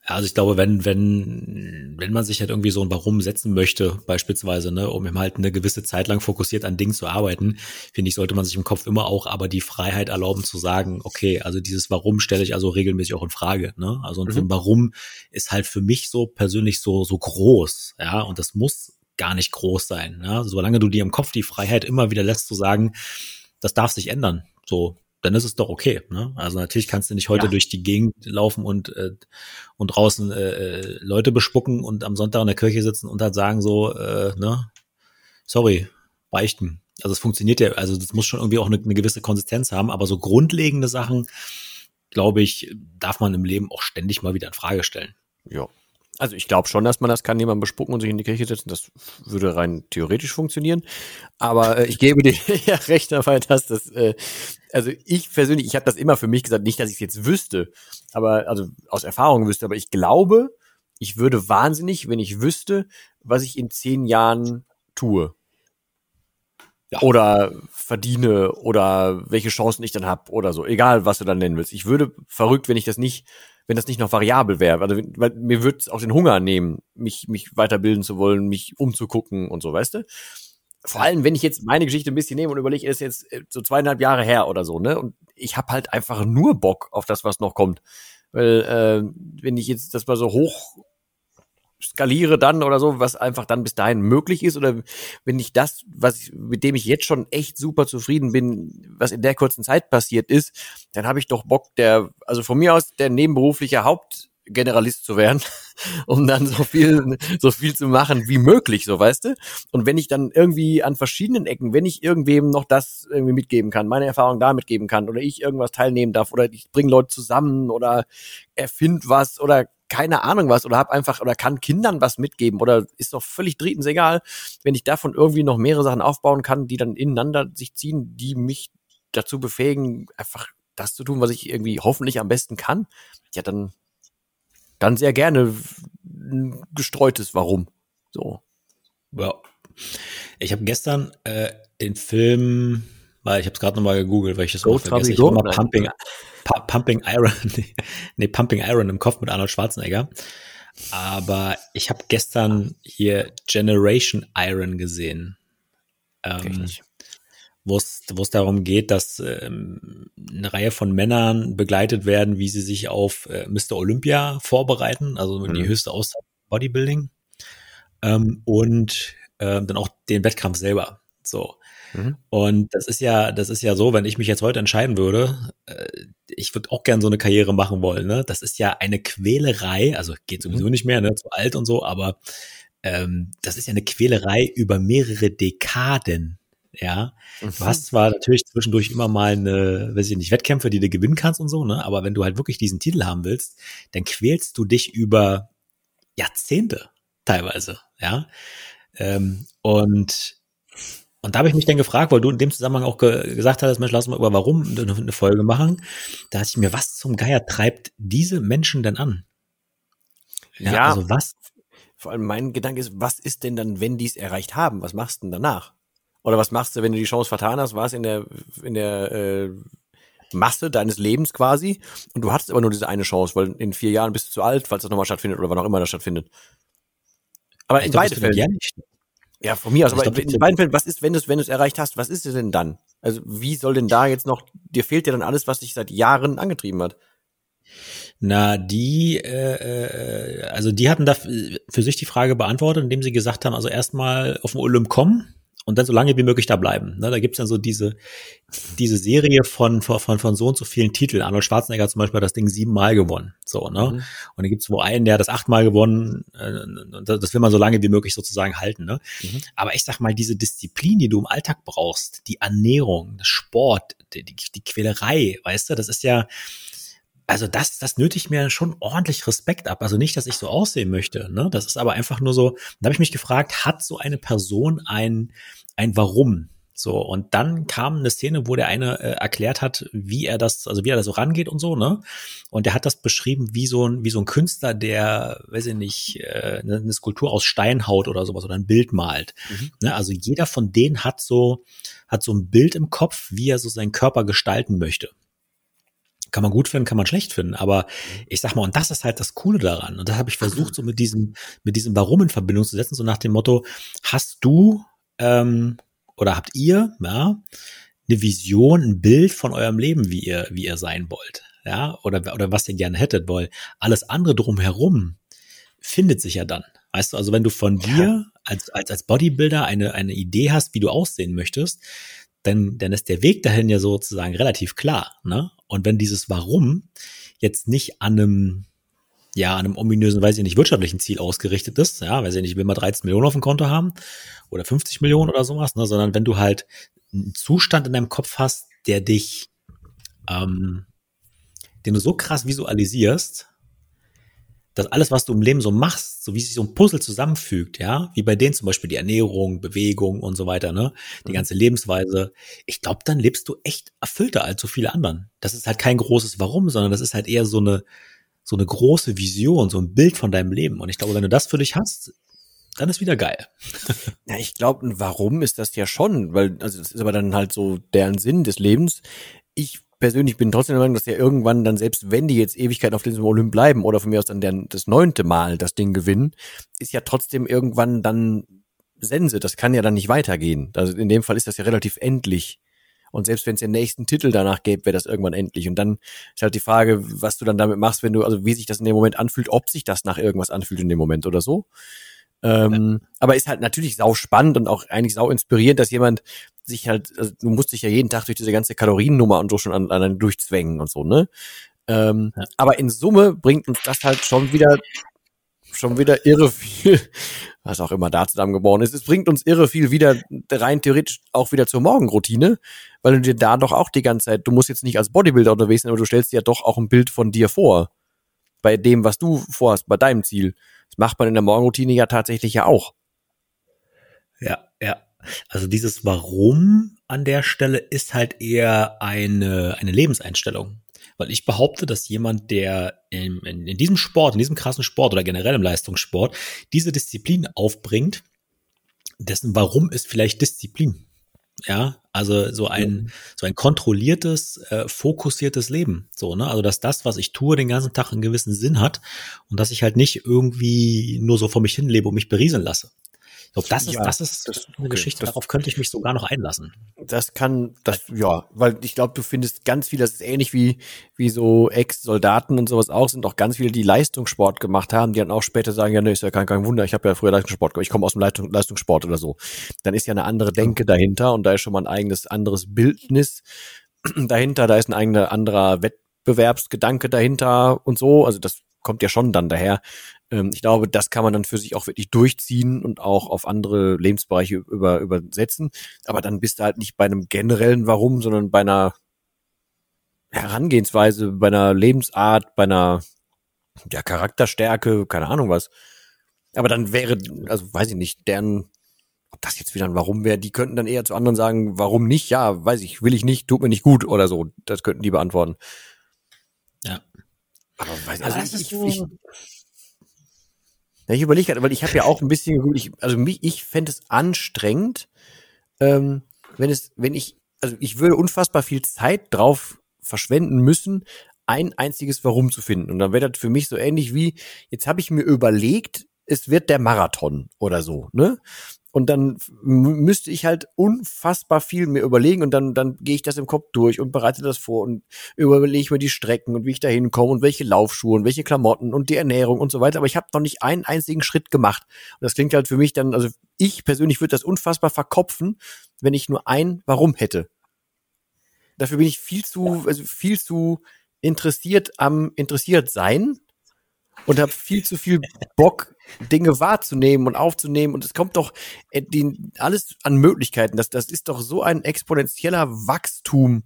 B: Also ich glaube, wenn, wenn, wenn man sich halt irgendwie so ein Warum setzen möchte, beispielsweise, ne, um eben halt eine gewisse Zeit lang fokussiert an Dingen zu arbeiten, finde ich, sollte man sich im Kopf immer auch aber die Freiheit erlauben zu sagen, okay, also dieses Warum stelle ich also regelmäßig auch in Frage, ne? Also mhm. so ein Warum ist halt für mich so persönlich so, so groß, ja, und das muss gar nicht groß sein, ne? Solange du dir im Kopf die Freiheit immer wieder lässt zu sagen, das darf sich ändern, so, dann ist es doch okay. Ne? Also natürlich kannst du nicht heute ja. durch die Gegend laufen und äh, und draußen äh, äh, Leute bespucken und am Sonntag in der Kirche sitzen und halt sagen so, äh, ne, sorry, beichten. Also es funktioniert ja, also das muss schon irgendwie auch eine, eine gewisse Konsistenz haben, aber so grundlegende Sachen, glaube ich, darf man im Leben auch ständig mal wieder in Frage stellen.
A: Ja, also ich glaube schon, dass man das kann, jemanden bespucken und sich in die Kirche setzen. Das würde rein theoretisch funktionieren. Aber äh, ich gebe dir *laughs* ja recht dabei, dass das, äh, also ich persönlich, ich habe das immer für mich gesagt, nicht, dass ich es jetzt wüsste, aber also aus Erfahrung wüsste, aber ich glaube, ich würde wahnsinnig, wenn ich wüsste, was ich in zehn Jahren tue. Ja. Oder verdiene oder welche Chancen ich dann habe oder so. Egal, was du dann nennen willst. Ich würde verrückt, wenn ich das nicht wenn das nicht noch variabel wäre. Also, weil mir würde es auch den Hunger nehmen, mich, mich weiterbilden zu wollen, mich umzugucken und so, weißt du? Vor allem, wenn ich jetzt meine Geschichte ein bisschen nehme und überlege, ist jetzt äh, so zweieinhalb Jahre her oder so, ne? Und ich habe halt einfach nur Bock auf das, was noch kommt. Weil, äh, wenn ich jetzt das mal so hoch skaliere dann oder so, was einfach dann bis dahin möglich ist oder wenn ich das, was ich, mit dem ich jetzt schon echt super zufrieden bin, was in der kurzen Zeit passiert ist, dann habe ich doch Bock, der, also von mir aus der nebenberufliche Hauptgeneralist zu werden, *laughs* um dann so viel, so viel zu machen wie möglich, so weißt du. Und wenn ich dann irgendwie an verschiedenen Ecken, wenn ich irgendwem noch das irgendwie mitgeben kann, meine Erfahrung da mitgeben kann oder ich irgendwas teilnehmen darf oder ich bringe Leute zusammen oder erfind was oder keine Ahnung was oder hab einfach oder kann Kindern was mitgeben oder ist doch völlig drittens egal, wenn ich davon irgendwie noch mehrere Sachen aufbauen kann, die dann ineinander sich ziehen, die mich dazu befähigen, einfach das zu tun, was ich irgendwie hoffentlich am besten kann, ja, dann, dann sehr gerne ein gestreutes Warum. So.
B: Ja. Ich habe gestern äh, den Film, weil ich habe es gerade nochmal gegoogelt, weil ich das auch vergesse. Ich war mal Pumping, Pumping Iron, *laughs* nee, Pumping Iron im Kopf mit Arnold Schwarzenegger. Aber ich habe gestern hier Generation Iron gesehen. Ähm, wo es darum geht, dass ähm, eine Reihe von Männern begleitet werden, wie sie sich auf äh, Mr. Olympia vorbereiten, also mhm. die höchste Auszeit Bodybuilding. Ähm, und äh, dann auch den Wettkampf selber. So. Mhm. Und das ist ja, das ist ja so, wenn ich mich jetzt heute entscheiden würde, äh, ich würde auch gern so eine Karriere machen wollen. Ne? Das ist ja eine Quälerei, also geht sowieso mhm. nicht mehr, ne, zu alt und so, aber ähm, das ist ja eine Quälerei über mehrere Dekaden. Ja, mhm. du hast zwar natürlich zwischendurch immer mal eine, weiß ich nicht, Wettkämpfe, die du gewinnen kannst und so, ne, aber wenn du halt wirklich diesen Titel haben willst, dann quälst du dich über Jahrzehnte teilweise, ja. Ähm, und und da habe ich mich dann gefragt, weil du in dem Zusammenhang auch ge gesagt hast, Mensch, lass mal über warum eine Folge machen. Da dachte ich mir, was zum Geier treibt diese Menschen denn an?
A: Ja, ja also was? Vor allem mein Gedanke ist, was ist denn dann, wenn die es erreicht haben? Was machst du denn danach? Oder was machst du, wenn du die Chance vertan hast? War es in der, in der äh, Masse deines Lebens quasi und du hattest aber nur diese eine Chance, weil in vier Jahren bist du zu alt, falls das nochmal stattfindet oder wann auch immer das stattfindet. Aber ich in beiden Fällen. Ja, von mir aus. Aber glaub, in beiden Fällen, was ist, wenn du es, wenn du es erreicht hast, was ist es denn dann? Also wie soll denn da jetzt noch, dir fehlt ja dann alles, was dich seit Jahren angetrieben hat.
B: Na, die, äh, äh also die hatten da für sich die Frage beantwortet, indem sie gesagt haben, also erstmal auf den Olymp kommen, und dann so lange wie möglich da bleiben. Ne, da gibt's dann so diese, diese Serie von, von, von so und so vielen Titeln. Arnold Schwarzenegger hat zum Beispiel das Ding siebenmal gewonnen. So, ne? Mhm. Und dann gibt's wo einen, der hat das achtmal gewonnen. Äh, das will man so lange wie möglich sozusagen halten. Ne? Mhm. Aber ich sag mal, diese Disziplin, die du im Alltag brauchst, die Ernährung, das Sport, die, die, die Quälerei, weißt du, das ist ja, also das, das nötigt mir schon ordentlich Respekt ab. Also nicht, dass ich so aussehen möchte. Ne? Das ist aber einfach nur so, da habe ich mich gefragt, hat so eine Person ein, ein Warum? So, und dann kam eine Szene, wo der eine äh, erklärt hat, wie er das, also wie er da so rangeht und so, ne? Und der hat das beschrieben wie so ein, wie so ein Künstler, der, weiß ich nicht, äh, eine, eine Skulptur aus Stein haut oder sowas oder ein Bild malt. Mhm. Ne? Also jeder von denen hat so, hat so ein Bild im Kopf, wie er so seinen Körper gestalten möchte kann man gut finden, kann man schlecht finden, aber ich sag mal, und das ist halt das Coole daran. Und da habe ich versucht, so mit diesem, mit diesem Warum in Verbindung zu setzen, so nach dem Motto, hast du ähm, oder habt ihr, ja, eine Vision, ein Bild von eurem Leben, wie ihr, wie ihr sein wollt, ja, oder, oder was ihr gerne hättet, weil alles andere drumherum findet sich ja dann. Weißt du, also wenn du von dir als, als, als Bodybuilder eine, eine Idee hast, wie du aussehen möchtest, dann, dann ist der Weg dahin ja sozusagen relativ klar. Ne? Und wenn dieses Warum jetzt nicht an einem, ja, an einem ominösen, weiß ich nicht, wirtschaftlichen Ziel ausgerichtet ist, ja, weiß ich nicht, ich will mal 13 Millionen auf dem Konto haben oder 50 Millionen oder sowas, ne, sondern wenn du halt einen Zustand in deinem Kopf hast, der dich, ähm, den du so krass visualisierst, dass alles, was du im Leben so machst, so wie sich so ein Puzzle zusammenfügt, ja, wie bei denen zum Beispiel die Ernährung, Bewegung und so weiter, ne, die mhm. ganze Lebensweise, ich glaube, dann lebst du echt erfüllter als so viele anderen. Das ist halt kein großes Warum, sondern das ist halt eher so eine, so eine große Vision, so ein Bild von deinem Leben. Und ich glaube, wenn du das für dich hast, dann ist wieder geil. *laughs*
A: ja, ich glaube, Warum ist das ja schon, weil, also das ist aber dann halt so deren Sinn des Lebens. Ich persönlich bin trotzdem der Meinung, dass ja irgendwann dann, selbst wenn die jetzt Ewigkeit auf diesem Olymp bleiben oder von mir aus dann der, das neunte Mal das Ding gewinnen, ist ja trotzdem irgendwann dann Sense. Das kann ja dann nicht weitergehen. Also in dem Fall ist das ja relativ endlich. Und selbst wenn es den nächsten Titel danach gäbe, wäre das irgendwann endlich. Und dann ist halt die Frage, was du dann damit machst, wenn du, also wie sich das in dem Moment anfühlt, ob sich das nach irgendwas anfühlt in dem Moment oder so. Ähm, ja. Aber ist halt natürlich sau spannend und auch eigentlich sau inspirierend, dass jemand sich halt, also du musst dich ja jeden Tag durch diese ganze Kaloriennummer und so schon an, an durchzwängen und so, ne? Ähm, ja. Aber in Summe bringt uns das halt schon wieder schon wieder irre viel, *laughs* was auch immer da zusammengeboren ist. Es bringt uns irre viel wieder rein theoretisch auch wieder zur Morgenroutine, weil du dir da doch auch die ganze Zeit, du musst jetzt nicht als Bodybuilder unterwegs sein, aber du stellst dir ja doch auch ein Bild von dir vor. Bei dem, was du vorhast, bei deinem Ziel. Das macht man in der Morgenroutine ja tatsächlich ja auch.
B: Ja, ja. Also dieses Warum an der Stelle ist halt eher eine, eine Lebenseinstellung. Weil ich behaupte, dass jemand, der in, in, in diesem Sport, in diesem krassen Sport oder generell im Leistungssport diese Disziplin aufbringt, dessen Warum ist vielleicht Disziplin. Ja, also so ein so ein kontrolliertes, äh, fokussiertes Leben. So, ne? Also dass das, was ich tue, den ganzen Tag einen gewissen Sinn hat und dass ich halt nicht irgendwie nur so vor mich hin lebe und mich berieseln lasse. Glaube, das ist, ja, das ist das, eine okay, Geschichte, das, darauf könnte ich mich sogar noch einlassen.
A: Das kann, das, ja, weil ich glaube, du findest ganz viele, das ist ähnlich wie, wie so Ex-Soldaten und sowas auch, sind auch ganz viele, die Leistungssport gemacht haben, die dann auch später sagen, ja, ne, ist ja kein, kein Wunder, ich habe ja früher Leistungssport gemacht, ich komme aus dem Leistung, Leistungssport oder so. Dann ist ja eine andere Denke dahinter und da ist schon mal ein eigenes anderes Bildnis *clears throat* dahinter, da ist ein eigener anderer Wettbewerbsgedanke dahinter und so. Also das kommt ja schon dann daher. Ähm, ich glaube, das kann man dann für sich auch wirklich durchziehen und auch auf andere Lebensbereiche über, übersetzen. Aber dann bist du halt nicht bei einem generellen Warum, sondern bei einer Herangehensweise, bei einer Lebensart, bei einer ja, Charakterstärke, keine Ahnung was. Aber dann wäre, also weiß ich nicht, deren, ob das jetzt wieder ein Warum wäre, die könnten dann eher zu anderen sagen, warum nicht? Ja, weiß ich, will ich nicht, tut mir nicht gut oder so. Das könnten die beantworten.
B: Ja.
A: Aber weiß also ich, ich, ich, ich überlege gerade, weil ich habe ja auch ein bisschen, ich, also mich, ich fände es anstrengend, ähm, wenn es, wenn ich, also ich würde unfassbar viel Zeit drauf verschwenden müssen, ein einziges Warum zu finden. Und dann wäre das für mich so ähnlich wie, jetzt habe ich mir überlegt, es wird der Marathon oder so, ne? Und dann müsste ich halt unfassbar viel mir überlegen und dann, dann gehe ich das im Kopf durch und bereite das vor und überlege mir die Strecken und wie ich da hinkomme und welche Laufschuhe und welche Klamotten und die Ernährung und so weiter. Aber ich habe noch nicht einen einzigen Schritt gemacht. Und das klingt halt für mich dann, also ich persönlich würde das unfassbar verkopfen, wenn ich nur ein Warum hätte. Dafür bin ich viel zu, also viel zu interessiert am interessiert sein und habe viel zu viel Bock, Dinge wahrzunehmen und aufzunehmen. Und es kommt doch äh, alles an Möglichkeiten. Das, das ist doch so ein exponentieller Wachstum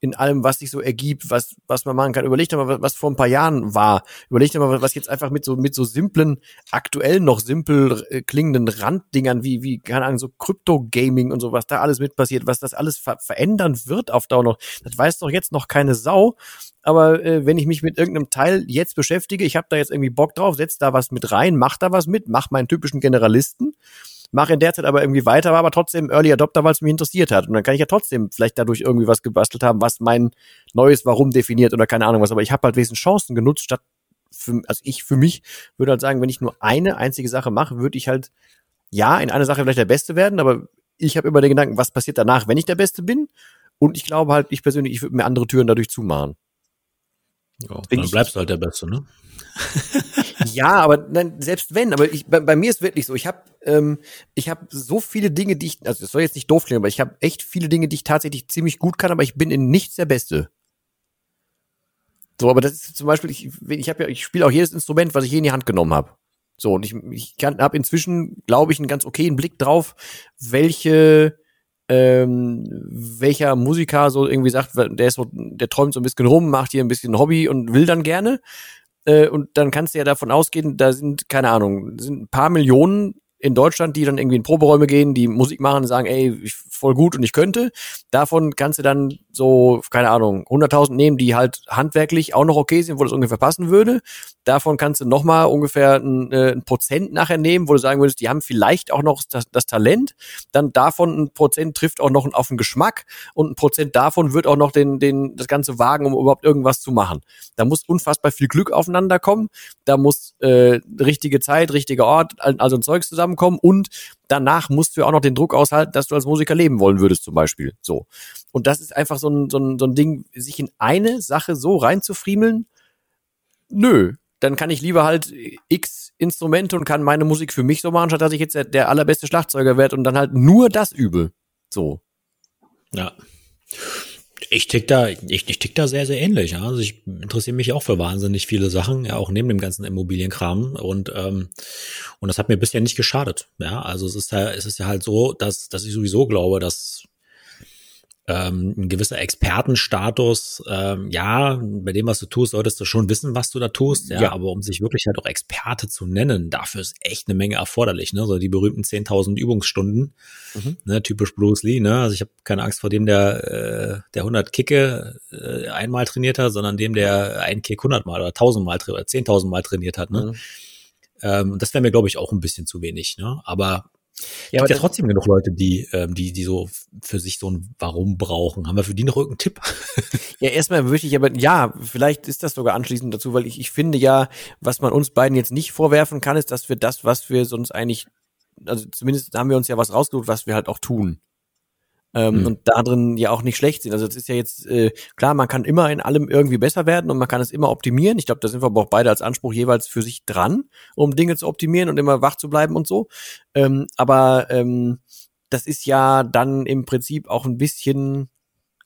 A: in allem, was sich so ergibt, was, was man machen kann. Überlegt mal, was vor ein paar Jahren war. Überlegt mal, was jetzt einfach mit so, mit so simplen, aktuell noch simpel äh, klingenden Randdingern wie, wie, keine Ahnung, so Krypto-Gaming und so, was da alles mit passiert, was das alles ver verändern wird auf Dauer noch. Das weiß doch jetzt noch keine Sau. Aber äh, wenn ich mich mit irgendeinem Teil jetzt beschäftige, ich habe da jetzt irgendwie Bock drauf, setz da was mit rein, mach da was mit, mach meinen typischen Generalisten mache in der Zeit aber irgendwie weiter, war aber trotzdem Early Adopter, weil es mich interessiert hat. Und dann kann ich ja trotzdem vielleicht dadurch irgendwie was gebastelt haben, was mein neues Warum definiert oder keine Ahnung was. Aber ich habe halt wesentlich Chancen genutzt, statt für, also ich für mich würde halt sagen, wenn ich nur eine einzige Sache mache, würde ich halt ja in einer Sache vielleicht der Beste werden, aber ich habe immer den Gedanken, was passiert danach, wenn ich der Beste bin? Und ich glaube halt, ich persönlich, ich würde mir andere Türen dadurch zumachen.
B: Ja, dann bleibst du halt der Beste, ne?
A: Ja, aber nein, selbst wenn, aber ich, bei, bei mir ist wirklich so, ich habe ähm, ich habe so viele Dinge, die ich, also das soll jetzt nicht doof klingen, aber ich habe echt viele Dinge, die ich tatsächlich ziemlich gut kann, aber ich bin in nichts der Beste. So, aber das ist zum Beispiel, ich, ich habe ja, ich spiele auch jedes Instrument, was ich je in die Hand genommen habe. So, und ich, ich habe inzwischen, glaube ich, einen ganz okayen Blick drauf, welche ähm, welcher Musiker so irgendwie sagt, der ist so, der träumt so ein bisschen rum, macht hier ein bisschen Hobby und will dann gerne. Äh, und dann kannst du ja davon ausgehen, da sind, keine Ahnung, sind ein paar Millionen in Deutschland, die dann irgendwie in Proberäume gehen, die Musik machen und sagen, ey, ich voll gut und ich könnte. Davon kannst du dann so, keine Ahnung, 100.000 nehmen, die halt handwerklich auch noch okay sind, wo das ungefähr passen würde. Davon kannst du nochmal ungefähr ein, äh, ein Prozent nachher nehmen, wo du sagen würdest, die haben vielleicht auch noch das, das Talent. Dann davon ein Prozent trifft auch noch auf den Geschmack und ein Prozent davon wird auch noch den, den, das Ganze wagen, um überhaupt irgendwas zu machen. Da muss unfassbar viel Glück aufeinander kommen. Da muss äh, richtige Zeit, richtiger Ort, also ein Zeugs zusammenkommen und danach musst du ja auch noch den Druck aushalten, dass du als Musiker leben wollen würdest, zum Beispiel. So. Und das ist einfach so ein, so ein, so ein Ding, sich in eine Sache so reinzufriemeln. Nö. Dann kann ich lieber halt x Instrumente und kann meine Musik für mich so machen, statt dass ich jetzt der, der allerbeste Schlagzeuger werde und dann halt nur das übe. So.
B: Ja. Ich tick da, ich, ich tick da sehr, sehr ähnlich. Also ich interessiere mich auch für wahnsinnig viele Sachen, ja, auch neben dem ganzen Immobilienkram. Und, ähm, und das hat mir bisher nicht geschadet. Ja, also es ist ja, es ist ja halt so, dass, dass ich sowieso glaube, dass ähm, ein gewisser Expertenstatus, ähm, ja, bei dem, was du tust, solltest du schon wissen, was du da tust, ja, ja. aber um sich wirklich halt auch Experte zu nennen, dafür ist echt eine Menge erforderlich, ne, so die berühmten 10.000 Übungsstunden, mhm. ne, typisch Bruce Lee, ne, also ich habe keine Angst vor dem, der, äh, der 100 Kicke äh, einmal trainiert hat, sondern dem, der einen Kick 100 Mal oder 1000 Mal oder 10.000 Mal trainiert hat, ne, mhm. ähm, das wäre mir, glaube ich, auch ein bisschen zu wenig, ne, aber ja, aber ja trotzdem genug Leute, die, ähm, die, die so für sich so ein Warum brauchen. Haben wir für die noch irgendeinen Tipp? *laughs*
A: ja, erstmal möchte ich aber, ja, vielleicht ist das sogar anschließend dazu, weil ich, ich finde ja, was man uns beiden jetzt nicht vorwerfen kann, ist, dass wir das, was wir sonst eigentlich, also zumindest haben wir uns ja was rausgesucht, was wir halt auch tun ähm, mhm. und da drin ja auch nicht schlecht sind. Also es ist ja jetzt äh, klar, man kann immer in allem irgendwie besser werden und man kann es immer optimieren. Ich glaube, da sind wir aber auch beide als Anspruch jeweils für sich dran, um Dinge zu optimieren und immer wach zu bleiben und so. Ähm, aber ähm, das ist ja dann im Prinzip auch ein bisschen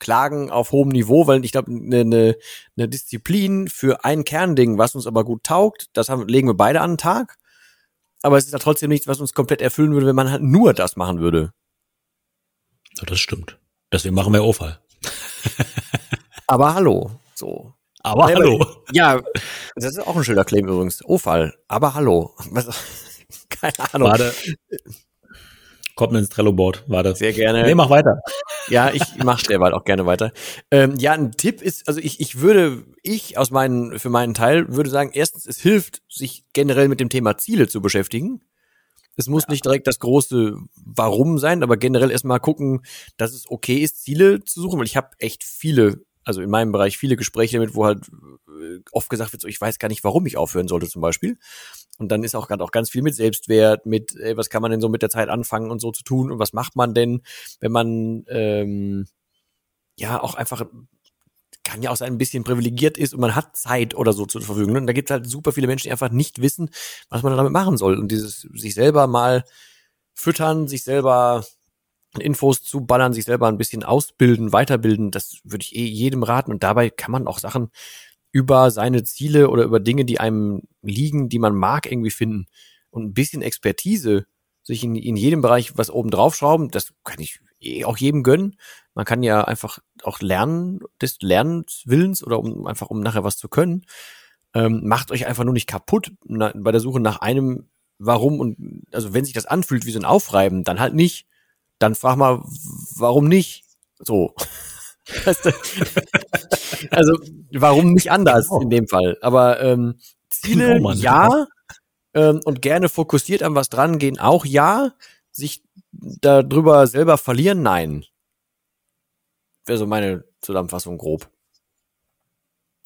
A: Klagen auf hohem Niveau, weil ich glaube, eine ne, ne Disziplin für ein Kernding, was uns aber gut taugt, das haben, legen wir beide an den Tag. Aber es ist ja trotzdem nichts, was uns komplett erfüllen würde, wenn man halt nur das machen würde.
B: Ja, das stimmt. Deswegen machen wir Ofall.
A: Aber hallo, so.
B: Aber ja, hallo.
A: Ja, das ist auch ein schöner Claim übrigens. Ofall. Aber hallo. *laughs*
B: Keine Ahnung. Warte. Kommt mir ins Trello-Board. Warte.
A: Sehr gerne.
B: Nee, mach weiter.
A: Ja, ich mach derweil auch gerne weiter. Ähm, ja, ein Tipp ist, also ich, ich würde, ich aus meinen, für meinen Teil würde sagen, erstens, es hilft, sich generell mit dem Thema Ziele zu beschäftigen. Es muss ja. nicht direkt das große Warum sein, aber generell erstmal gucken, dass es okay ist, Ziele zu suchen, weil ich habe echt viele, also in meinem Bereich viele Gespräche damit, wo halt äh, oft gesagt wird, so ich weiß gar nicht, warum ich aufhören sollte zum Beispiel. Und dann ist auch gerade auch ganz viel mit Selbstwert, mit ey, was kann man denn so mit der Zeit anfangen und so zu tun und was macht man denn, wenn man ähm, ja auch einfach kann ja auch sein, ein bisschen privilegiert ist und man hat Zeit oder so zur Verfügung. Und da gibt es halt super viele Menschen, die einfach nicht wissen, was man damit machen soll. Und dieses sich selber mal füttern, sich selber Infos zu ballern, sich selber ein bisschen ausbilden, weiterbilden, das würde ich eh jedem raten. Und dabei kann man auch Sachen über seine Ziele oder über Dinge, die einem liegen, die man mag, irgendwie finden. Und ein bisschen Expertise, sich in, in jedem Bereich was oben drauf schrauben, das kann ich auch jedem gönnen. Man kann ja einfach auch lernen, des Lernenswillens oder um einfach um nachher was zu können. Ähm, macht euch einfach nur nicht kaputt na, bei der Suche nach einem Warum und also wenn sich das anfühlt wie so ein Aufreiben, dann halt nicht. Dann frag mal, warum nicht? So. *laughs* *laughs* also warum nicht anders genau. in dem Fall? Aber ähm, Ziele genau, ja ähm, und gerne fokussiert an was dran gehen auch ja. Sich darüber selber verlieren nein wäre so meine Zusammenfassung grob.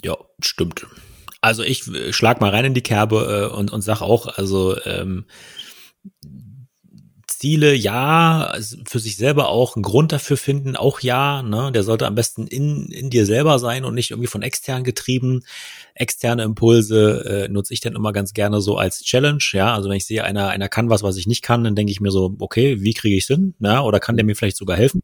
B: Ja, stimmt. Also ich schlag mal rein in die Kerbe äh, und, und sag auch, also ähm, Ziele, ja, also für sich selber auch einen Grund dafür finden, auch ja, ne, der sollte am besten in, in dir selber sein und nicht irgendwie von extern getrieben. Externe Impulse äh, nutze ich dann immer ganz gerne so als Challenge, ja, also wenn ich sehe, einer, einer kann was, was ich nicht kann, dann denke ich mir so, okay, wie kriege ich es hin, ja, oder kann der mir vielleicht sogar helfen?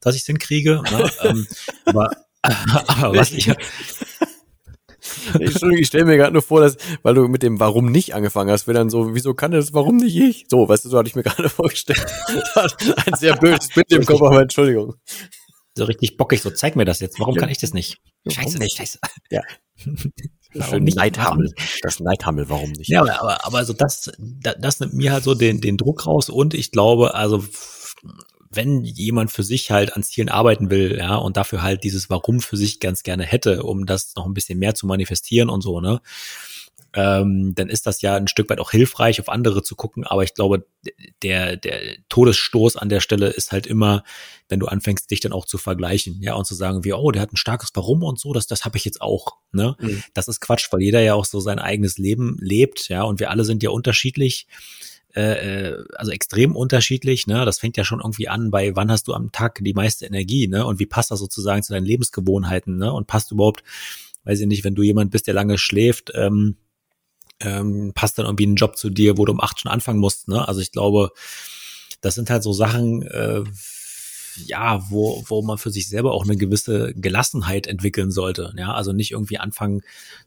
B: dass ich es hinkriege. Ne? ähm, aber, *laughs* aber was ich, *laughs*
A: Entschuldigung, ich stelle mir gerade nur vor, dass, weil du mit dem Warum nicht angefangen hast, wäre dann so, wieso kann das, warum nicht ich? So, weißt du, so hatte ich mir gerade *laughs* vorgestellt. Ein sehr blödes Bild im Kopf, aber Entschuldigung.
B: So richtig bockig, so zeig mir das jetzt. Warum kann ich das nicht?
A: Scheiße, nicht, scheiße. Ja. *laughs* Warum nicht? Neidhammel. Das Neidhammel, warum nicht?
B: Ja, aber, aber also das, das, das nimmt mir halt so den, den Druck raus und ich glaube, also wenn jemand für sich halt an Zielen arbeiten will, ja, und dafür halt dieses Warum für sich ganz gerne hätte, um das noch ein bisschen mehr zu manifestieren und so, ne, ähm, dann ist das ja ein Stück weit auch hilfreich, auf andere zu gucken. Aber ich glaube, der, der Todesstoß an der Stelle ist halt immer, wenn du anfängst, dich dann auch zu vergleichen, ja, und zu sagen, wie, oh, der hat ein starkes Warum und so, das, das habe ich jetzt auch. Ne? Mhm. Das ist Quatsch, weil jeder ja auch so sein eigenes Leben lebt, ja, und wir alle sind ja unterschiedlich äh, äh, also extrem unterschiedlich. Ne? Das fängt ja schon irgendwie an bei, wann hast du am Tag die meiste Energie, ne? Und wie passt das sozusagen zu deinen Lebensgewohnheiten, ne? Und passt überhaupt, weiß ich nicht, wenn du jemand bist, der lange schläft, ähm, ähm, passt dann irgendwie ein Job zu dir, wo du um acht schon anfangen musst. Ne? Also ich glaube, das sind halt so Sachen, äh, ja, wo, wo man für sich selber auch eine gewisse Gelassenheit entwickeln sollte. Ja, also nicht irgendwie anfangen,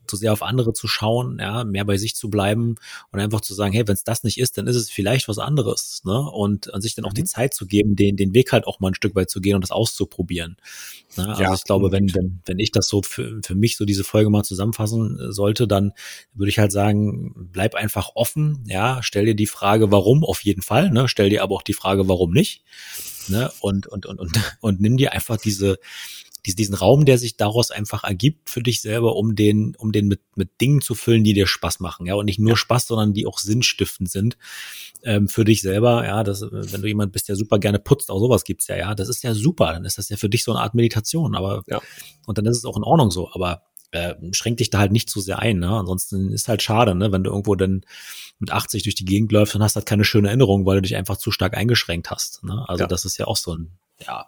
B: zu sehr auf andere zu schauen, ja, mehr bei sich zu bleiben und einfach zu sagen, hey, wenn es das nicht ist, dann ist es vielleicht was anderes, ne? Und an sich dann auch mhm. die Zeit zu geben, den, den Weg halt auch mal ein Stück weit zu gehen und das auszuprobieren. Ne? Also ja, ich glaube, wenn, wenn, wenn ich das so für, für mich so diese Folge mal zusammenfassen äh, sollte, dann würde ich halt sagen, bleib einfach offen, ja, stell dir die Frage, warum auf jeden Fall, ne? Stell dir aber auch die Frage, warum nicht ne? Und, und, und, und, *laughs* und nimm dir einfach diese, diesen Raum, der sich daraus einfach ergibt für dich selber, um den, um den mit, mit Dingen zu füllen, die dir Spaß machen, ja, und nicht nur Spaß, sondern die auch sinnstiftend sind ähm, für dich selber, ja, das, wenn du jemand bist, der super gerne putzt, auch sowas gibt's ja, ja, das ist ja super, dann ist das ja für dich so eine Art Meditation, aber ja. und dann ist es auch in Ordnung so, aber äh, schränk dich da halt nicht zu sehr ein, ne? Ansonsten ist halt schade, ne, wenn du irgendwo dann mit 80 durch die Gegend läufst und hast halt keine schöne Erinnerung, weil du dich einfach zu stark eingeschränkt hast. Ne? Also ja. das ist ja auch so ein, ja.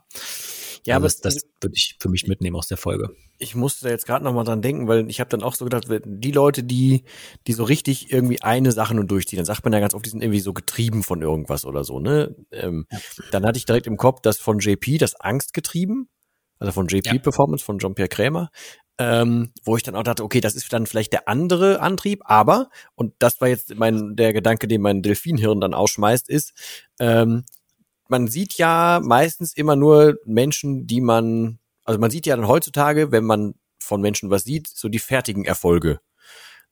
B: Ja, also aber das, das würde ich für mich mitnehmen aus der Folge.
A: Ich musste jetzt gerade noch mal dran denken, weil ich habe dann auch so gedacht, die Leute, die die so richtig irgendwie eine Sache nur durchziehen, dann sagt man ja ganz oft, die sind irgendwie so getrieben von irgendwas oder so, ne? Ähm, ja. Dann hatte ich direkt im Kopf das von JP, das Angstgetrieben, also von JP ja. Performance von Jean-Pierre Krämer ähm, wo ich dann auch dachte, okay, das ist dann vielleicht der andere Antrieb, aber, und das war jetzt mein, der Gedanke, den mein Delfinhirn dann ausschmeißt, ist, ähm, man sieht ja meistens immer nur Menschen, die man, also man sieht ja dann heutzutage, wenn man von Menschen was sieht, so die fertigen Erfolge.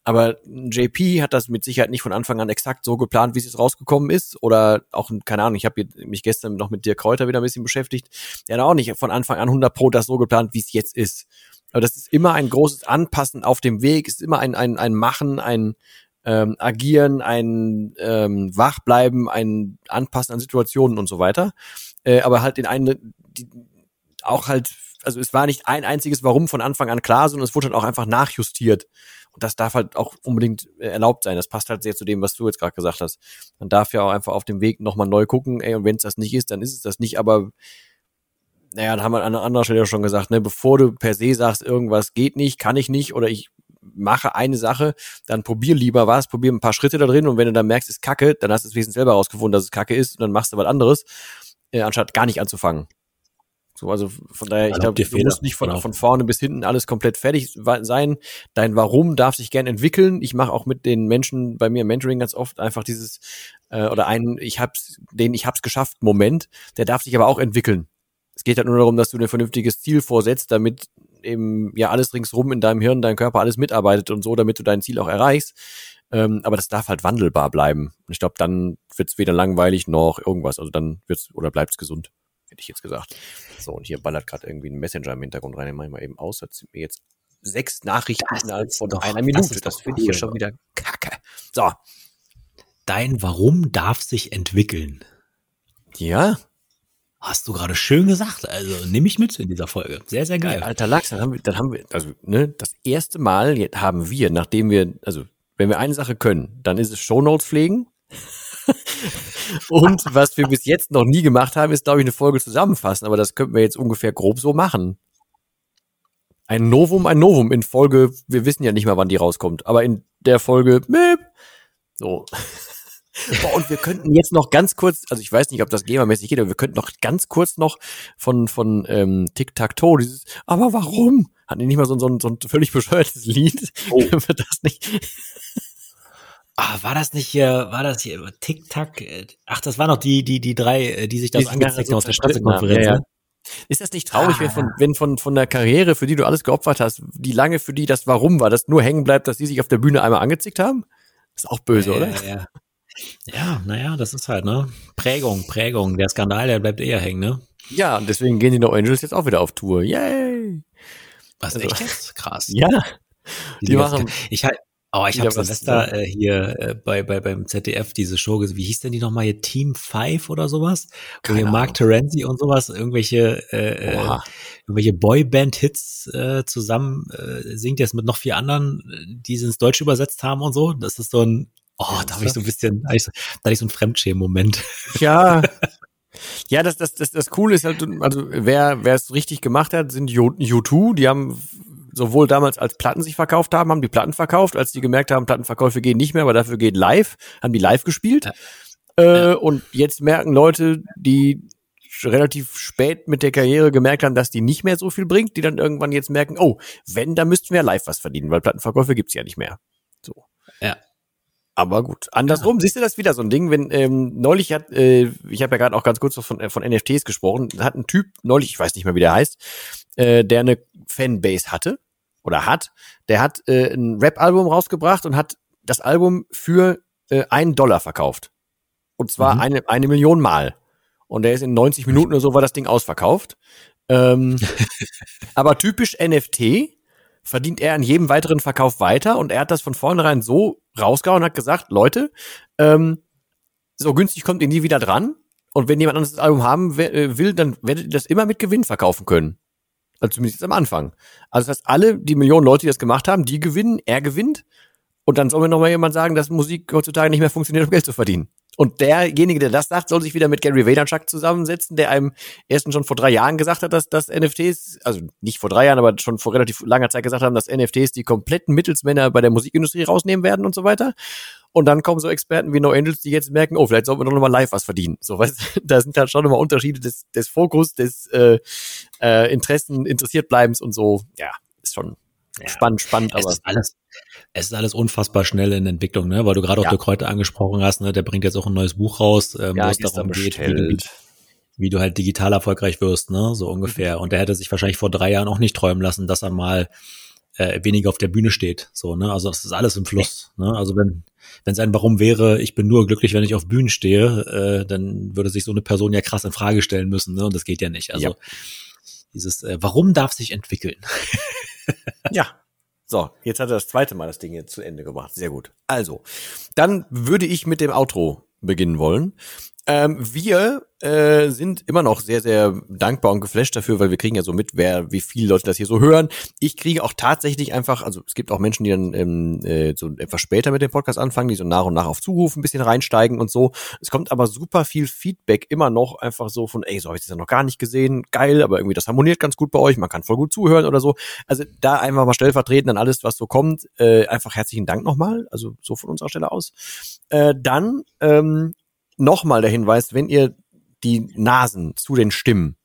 A: Aber JP hat das mit Sicherheit nicht von Anfang an exakt so geplant, wie es jetzt rausgekommen ist. Oder auch, keine Ahnung, ich habe mich gestern noch mit Dirk Kräuter wieder ein bisschen beschäftigt. Der hat auch nicht von Anfang an 100 Pro das so geplant, wie es jetzt ist. Aber das ist immer ein großes Anpassen auf dem Weg, ist immer ein, ein, ein Machen, ein ähm, Agieren, ein ähm, Wachbleiben, ein Anpassen an Situationen und so weiter. Äh, aber halt in eine, die, auch halt, also es war nicht ein einziges Warum von Anfang an klar, sondern es wurde halt auch einfach nachjustiert. Und das darf halt auch unbedingt äh, erlaubt sein. Das passt halt sehr zu dem, was du jetzt gerade gesagt hast. Man darf ja auch einfach auf dem Weg nochmal neu gucken, ey, und wenn es das nicht ist, dann ist es das nicht, aber naja, da haben wir an einer anderen Stelle schon gesagt, ne, bevor du per se sagst, irgendwas geht nicht, kann ich nicht oder ich mache eine Sache, dann probier lieber was, probier ein paar Schritte da drin und wenn du dann merkst, es ist kacke, dann hast du es wesentlich selber rausgefunden, dass es kacke ist und dann machst du was anderes, äh, anstatt gar nicht anzufangen. So, also von daher, ich glaube, du musst nicht von, genau. von vorne bis hinten alles komplett fertig sein. Dein Warum darf sich gern entwickeln. Ich mache auch mit den Menschen bei mir im Mentoring ganz oft einfach dieses äh, oder einen, ich hab's, den ich hab's geschafft Moment, der darf sich aber auch entwickeln. Es geht halt nur darum, dass du ein vernünftiges Ziel vorsetzt, damit eben ja alles ringsrum in deinem Hirn, dein Körper alles mitarbeitet und so, damit du dein Ziel auch erreichst. Ähm, aber das darf halt wandelbar bleiben. Und ich glaube, dann wird's weder langweilig noch irgendwas. Also dann wird's oder bleibt's gesund, hätte ich jetzt gesagt. So, und hier ballert gerade irgendwie ein Messenger im Hintergrund rein. Den mach ich mal eben aus. Das sind mir jetzt sechs Nachrichten das innerhalb von einer Minute. Das, das finde ich ja schon wieder kacke. So.
B: Dein Warum darf sich entwickeln.
A: Ja,
B: Hast du gerade schön gesagt. Also nehme ich mit in dieser Folge. Sehr, sehr geil.
A: Ja, alter Lachs, dann haben wir, dann haben wir, also, ne, das erste Mal haben wir, nachdem wir, also, wenn wir eine Sache können, dann ist es Shownotes pflegen. *laughs* Und was wir bis jetzt noch nie gemacht haben, ist, glaube ich, eine Folge zusammenfassen. Aber das könnten wir jetzt ungefähr grob so machen. Ein Novum, ein Novum in Folge, wir wissen ja nicht mal, wann die rauskommt, aber in der Folge, so. Boah, und wir könnten jetzt noch ganz kurz, also ich weiß nicht, ob das GEMA-mäßig geht, aber wir könnten noch ganz kurz noch von, von ähm, Tic-Tac-Toe, dieses, aber warum? Hatten die nicht mal so, so, so ein völlig bescheuertes Lied? Oh. *laughs* Können das nicht? *laughs*
B: Ah, war das nicht hier, war das hier Tic-Tac? Äh, ach, das waren noch die, die, die drei, äh, die sich das angezeigt haben aus der Pressekonferenz. Ja, ja.
A: Ist das nicht traurig, ah. wenn von, wenn von, von der Karriere, für die du alles geopfert hast, die lange für die das Warum war, dass nur hängen bleibt, dass die sich auf der Bühne einmal angezickt haben? ist auch böse, ja, oder? Ja, ja.
B: Ja, naja, das ist halt, ne? Prägung, Prägung. Der Skandal, der bleibt eher hängen, ne?
A: Ja, und deswegen gehen die No Angels jetzt auch wieder auf Tour. Yay!
B: Was, also, echt jetzt? Krass. *laughs*
A: Ja.
B: Die, die machen. Ich halt, Oh, ich habe Silvester äh, hier äh, bei, bei beim ZDF diese Show gesehen. Wie hieß denn die nochmal hier? Team 5 oder sowas? Wo hier Mark Terenzi und sowas irgendwelche äh, äh, irgendwelche Boyband-Hits äh, zusammen äh, singt jetzt mit noch vier anderen, die sie ins Deutsche übersetzt haben und so. Das ist so ein Oh, da habe ich so ein bisschen, da hatte ich so, einen Fremdschämen-Moment. *laughs*
A: Ja. Ja, das, das, das, das Coole ist halt, also wer, wer es richtig gemacht hat, sind U2, die haben sowohl damals als Platten sich verkauft haben, haben die Platten verkauft, als die gemerkt haben, Plattenverkäufe gehen nicht mehr, aber dafür geht live, haben die live gespielt. Ja. Äh. Und jetzt merken Leute, die relativ spät mit der Karriere gemerkt haben, dass die nicht mehr so viel bringt, die dann irgendwann jetzt merken, oh, wenn, dann müssten wir live was verdienen, weil Plattenverkäufe gibt's ja nicht mehr. So.
B: Ja.
A: Aber gut, andersrum, ja. siehst du das wieder so ein Ding, wenn ähm, neulich hat, äh, ich habe ja gerade auch ganz kurz von, äh, von NFTs gesprochen, hat ein Typ neulich, ich weiß nicht mehr, wie der heißt, äh, der eine Fanbase hatte oder hat, der hat äh, ein Rap-Album rausgebracht und hat das Album für äh, einen Dollar verkauft. Und zwar mhm. eine, eine Million Mal. Und der ist in 90 Minuten oder so war das Ding ausverkauft. Ähm, *laughs* aber typisch NFT, verdient er an jedem weiteren Verkauf weiter und er hat das von vornherein so rausgehauen und hat gesagt, Leute, ähm, so günstig kommt ihr nie wieder dran und wenn jemand anderes das Album haben äh, will, dann werdet ihr das immer mit Gewinn verkaufen können. Also zumindest jetzt am Anfang. Also das heißt, alle die Millionen Leute, die das gemacht haben, die gewinnen, er gewinnt und dann soll mir noch mal jemand sagen, dass Musik heutzutage nicht mehr funktioniert, um Geld zu verdienen. Und derjenige, der das sagt, soll sich wieder mit Gary Vaynerchuk zusammensetzen, der einem erstens schon vor drei Jahren gesagt hat, dass, dass NFTs, also nicht vor drei Jahren, aber schon vor relativ langer Zeit gesagt haben, dass NFTs die kompletten Mittelsmänner bei der Musikindustrie rausnehmen werden und so weiter. Und dann kommen so Experten wie No Angels, die jetzt merken, oh, vielleicht sollten wir doch nochmal live was verdienen. So, weißt *laughs* da sind halt schon nochmal Unterschiede des, des Fokus, des äh, äh, Interessen, interessiert bleibens und so. Ja, ist schon ja, spannend, spannend,
B: aber. Es ist alles, es ist alles unfassbar schnell in Entwicklung, ne? Weil du gerade auch ja. der Kräuter angesprochen hast, ne? Der bringt jetzt auch ein neues Buch raus, ähm, ja, wo es darum geht, wie du, wie du halt digital erfolgreich wirst, ne? So ungefähr. Und der hätte sich wahrscheinlich vor drei Jahren auch nicht träumen lassen, dass er mal äh, weniger auf der Bühne steht. So, ne? Also das ist alles im Fluss. Ne? Also wenn wenn sein Warum wäre, ich bin nur glücklich, wenn ich auf Bühnen stehe, äh, dann würde sich so eine Person ja krass in Frage stellen müssen, ne? Und das geht ja nicht. Also ja. Dieses äh, Warum darf sich entwickeln. *laughs*
A: ja. So, jetzt hat er das zweite Mal das Ding jetzt zu Ende gemacht. Sehr gut. Also, dann würde ich mit dem Outro beginnen wollen. Ähm, wir äh, sind immer noch sehr, sehr dankbar und geflasht dafür, weil wir kriegen ja so mit, wer, wie viele Leute das hier so hören. Ich kriege auch tatsächlich einfach, also es gibt auch Menschen, die dann ähm, äh, so etwas später mit dem Podcast anfangen, die so nach und nach auf Zuruf ein bisschen reinsteigen und so. Es kommt aber super viel Feedback immer noch einfach so von, ey, so habe ich das ja noch gar nicht gesehen, geil, aber irgendwie das harmoniert ganz gut bei euch, man kann voll gut zuhören oder so. Also da einfach mal stellvertretend an alles, was so kommt, äh, einfach herzlichen Dank nochmal, also so von unserer Stelle aus. Äh, dann ähm, nochmal der Hinweis, wenn ihr die Nasen zu den Stimmen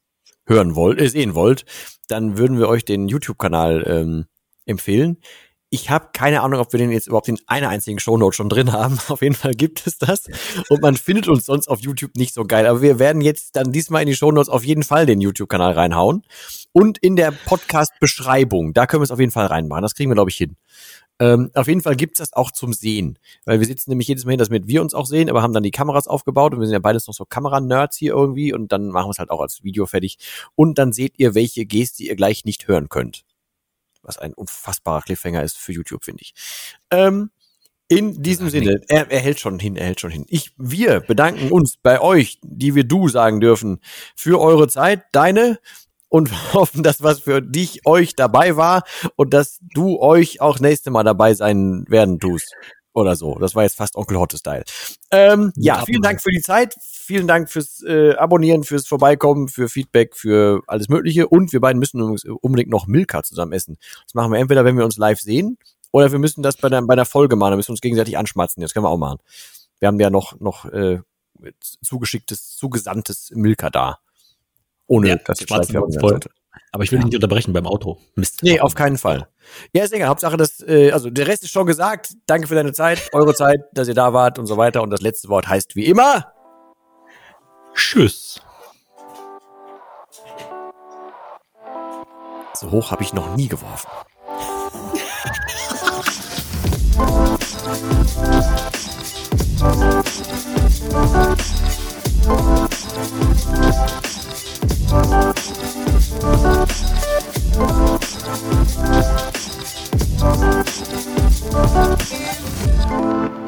A: hören wollt, äh, sehen wollt, dann würden wir euch den YouTube-Kanal ähm, empfehlen. Ich habe keine Ahnung, ob wir den jetzt überhaupt in einer einzigen Shownote schon drin haben. *laughs* Auf jeden Fall gibt es das. Und man findet uns sonst auf YouTube nicht so geil. Aber wir werden jetzt dann diesmal in die Shownotes auf jeden Fall den YouTube-Kanal reinhauen. Und in der Podcast-Beschreibung, da können wir es auf jeden Fall reinmachen. Das kriegen wir, glaube ich, hin. Ähm, auf jeden Fall gibt's das auch zum Sehen. Weil wir sitzen nämlich jedes Mal hin, damit wir uns auch sehen, aber haben dann die Kameras aufgebaut und wir sind ja beides noch so Kameranerds hier irgendwie und dann machen wir es halt auch als Video fertig. Und dann seht ihr, welche Geste ihr gleich nicht hören könnt. Was ein unfassbarer Cliffhanger ist für YouTube, finde ich. Ähm, in diesem Sinne, er, er hält schon hin, er hält schon hin. Ich, wir bedanken uns bei euch, die wir du sagen dürfen, für eure Zeit. Deine und *laughs* hoffen, dass was für dich, euch dabei war und dass du euch auch nächste Mal dabei sein werden tust. Oder so. Das war jetzt fast Onkel Hotte Style. Ähm, ja, vielen Dank für die Zeit. Vielen Dank fürs äh, Abonnieren, fürs Vorbeikommen, für Feedback, für alles Mögliche. Und wir beiden müssen unbedingt noch Milka zusammen essen. Das machen wir entweder, wenn wir uns live sehen, oder wir müssen das bei der, bei der Folge machen. Da müssen wir uns gegenseitig anschmatzen. Das können wir auch machen. Wir haben ja noch, noch äh, zugeschicktes, zugesandtes Milka da. Ohne ja, dass ich
B: voll. Aber ich will ja. nicht unterbrechen beim Auto.
A: Mist. Nee, auf keinen Fall. Ja, ist egal. Hauptsache, dass, äh, also der Rest ist schon gesagt. Danke für deine Zeit, eure Zeit, dass ihr da wart und so weiter. Und das letzte Wort heißt wie immer.
B: Tschüss.
A: So hoch habe ich noch nie geworfen. *laughs* Thank you.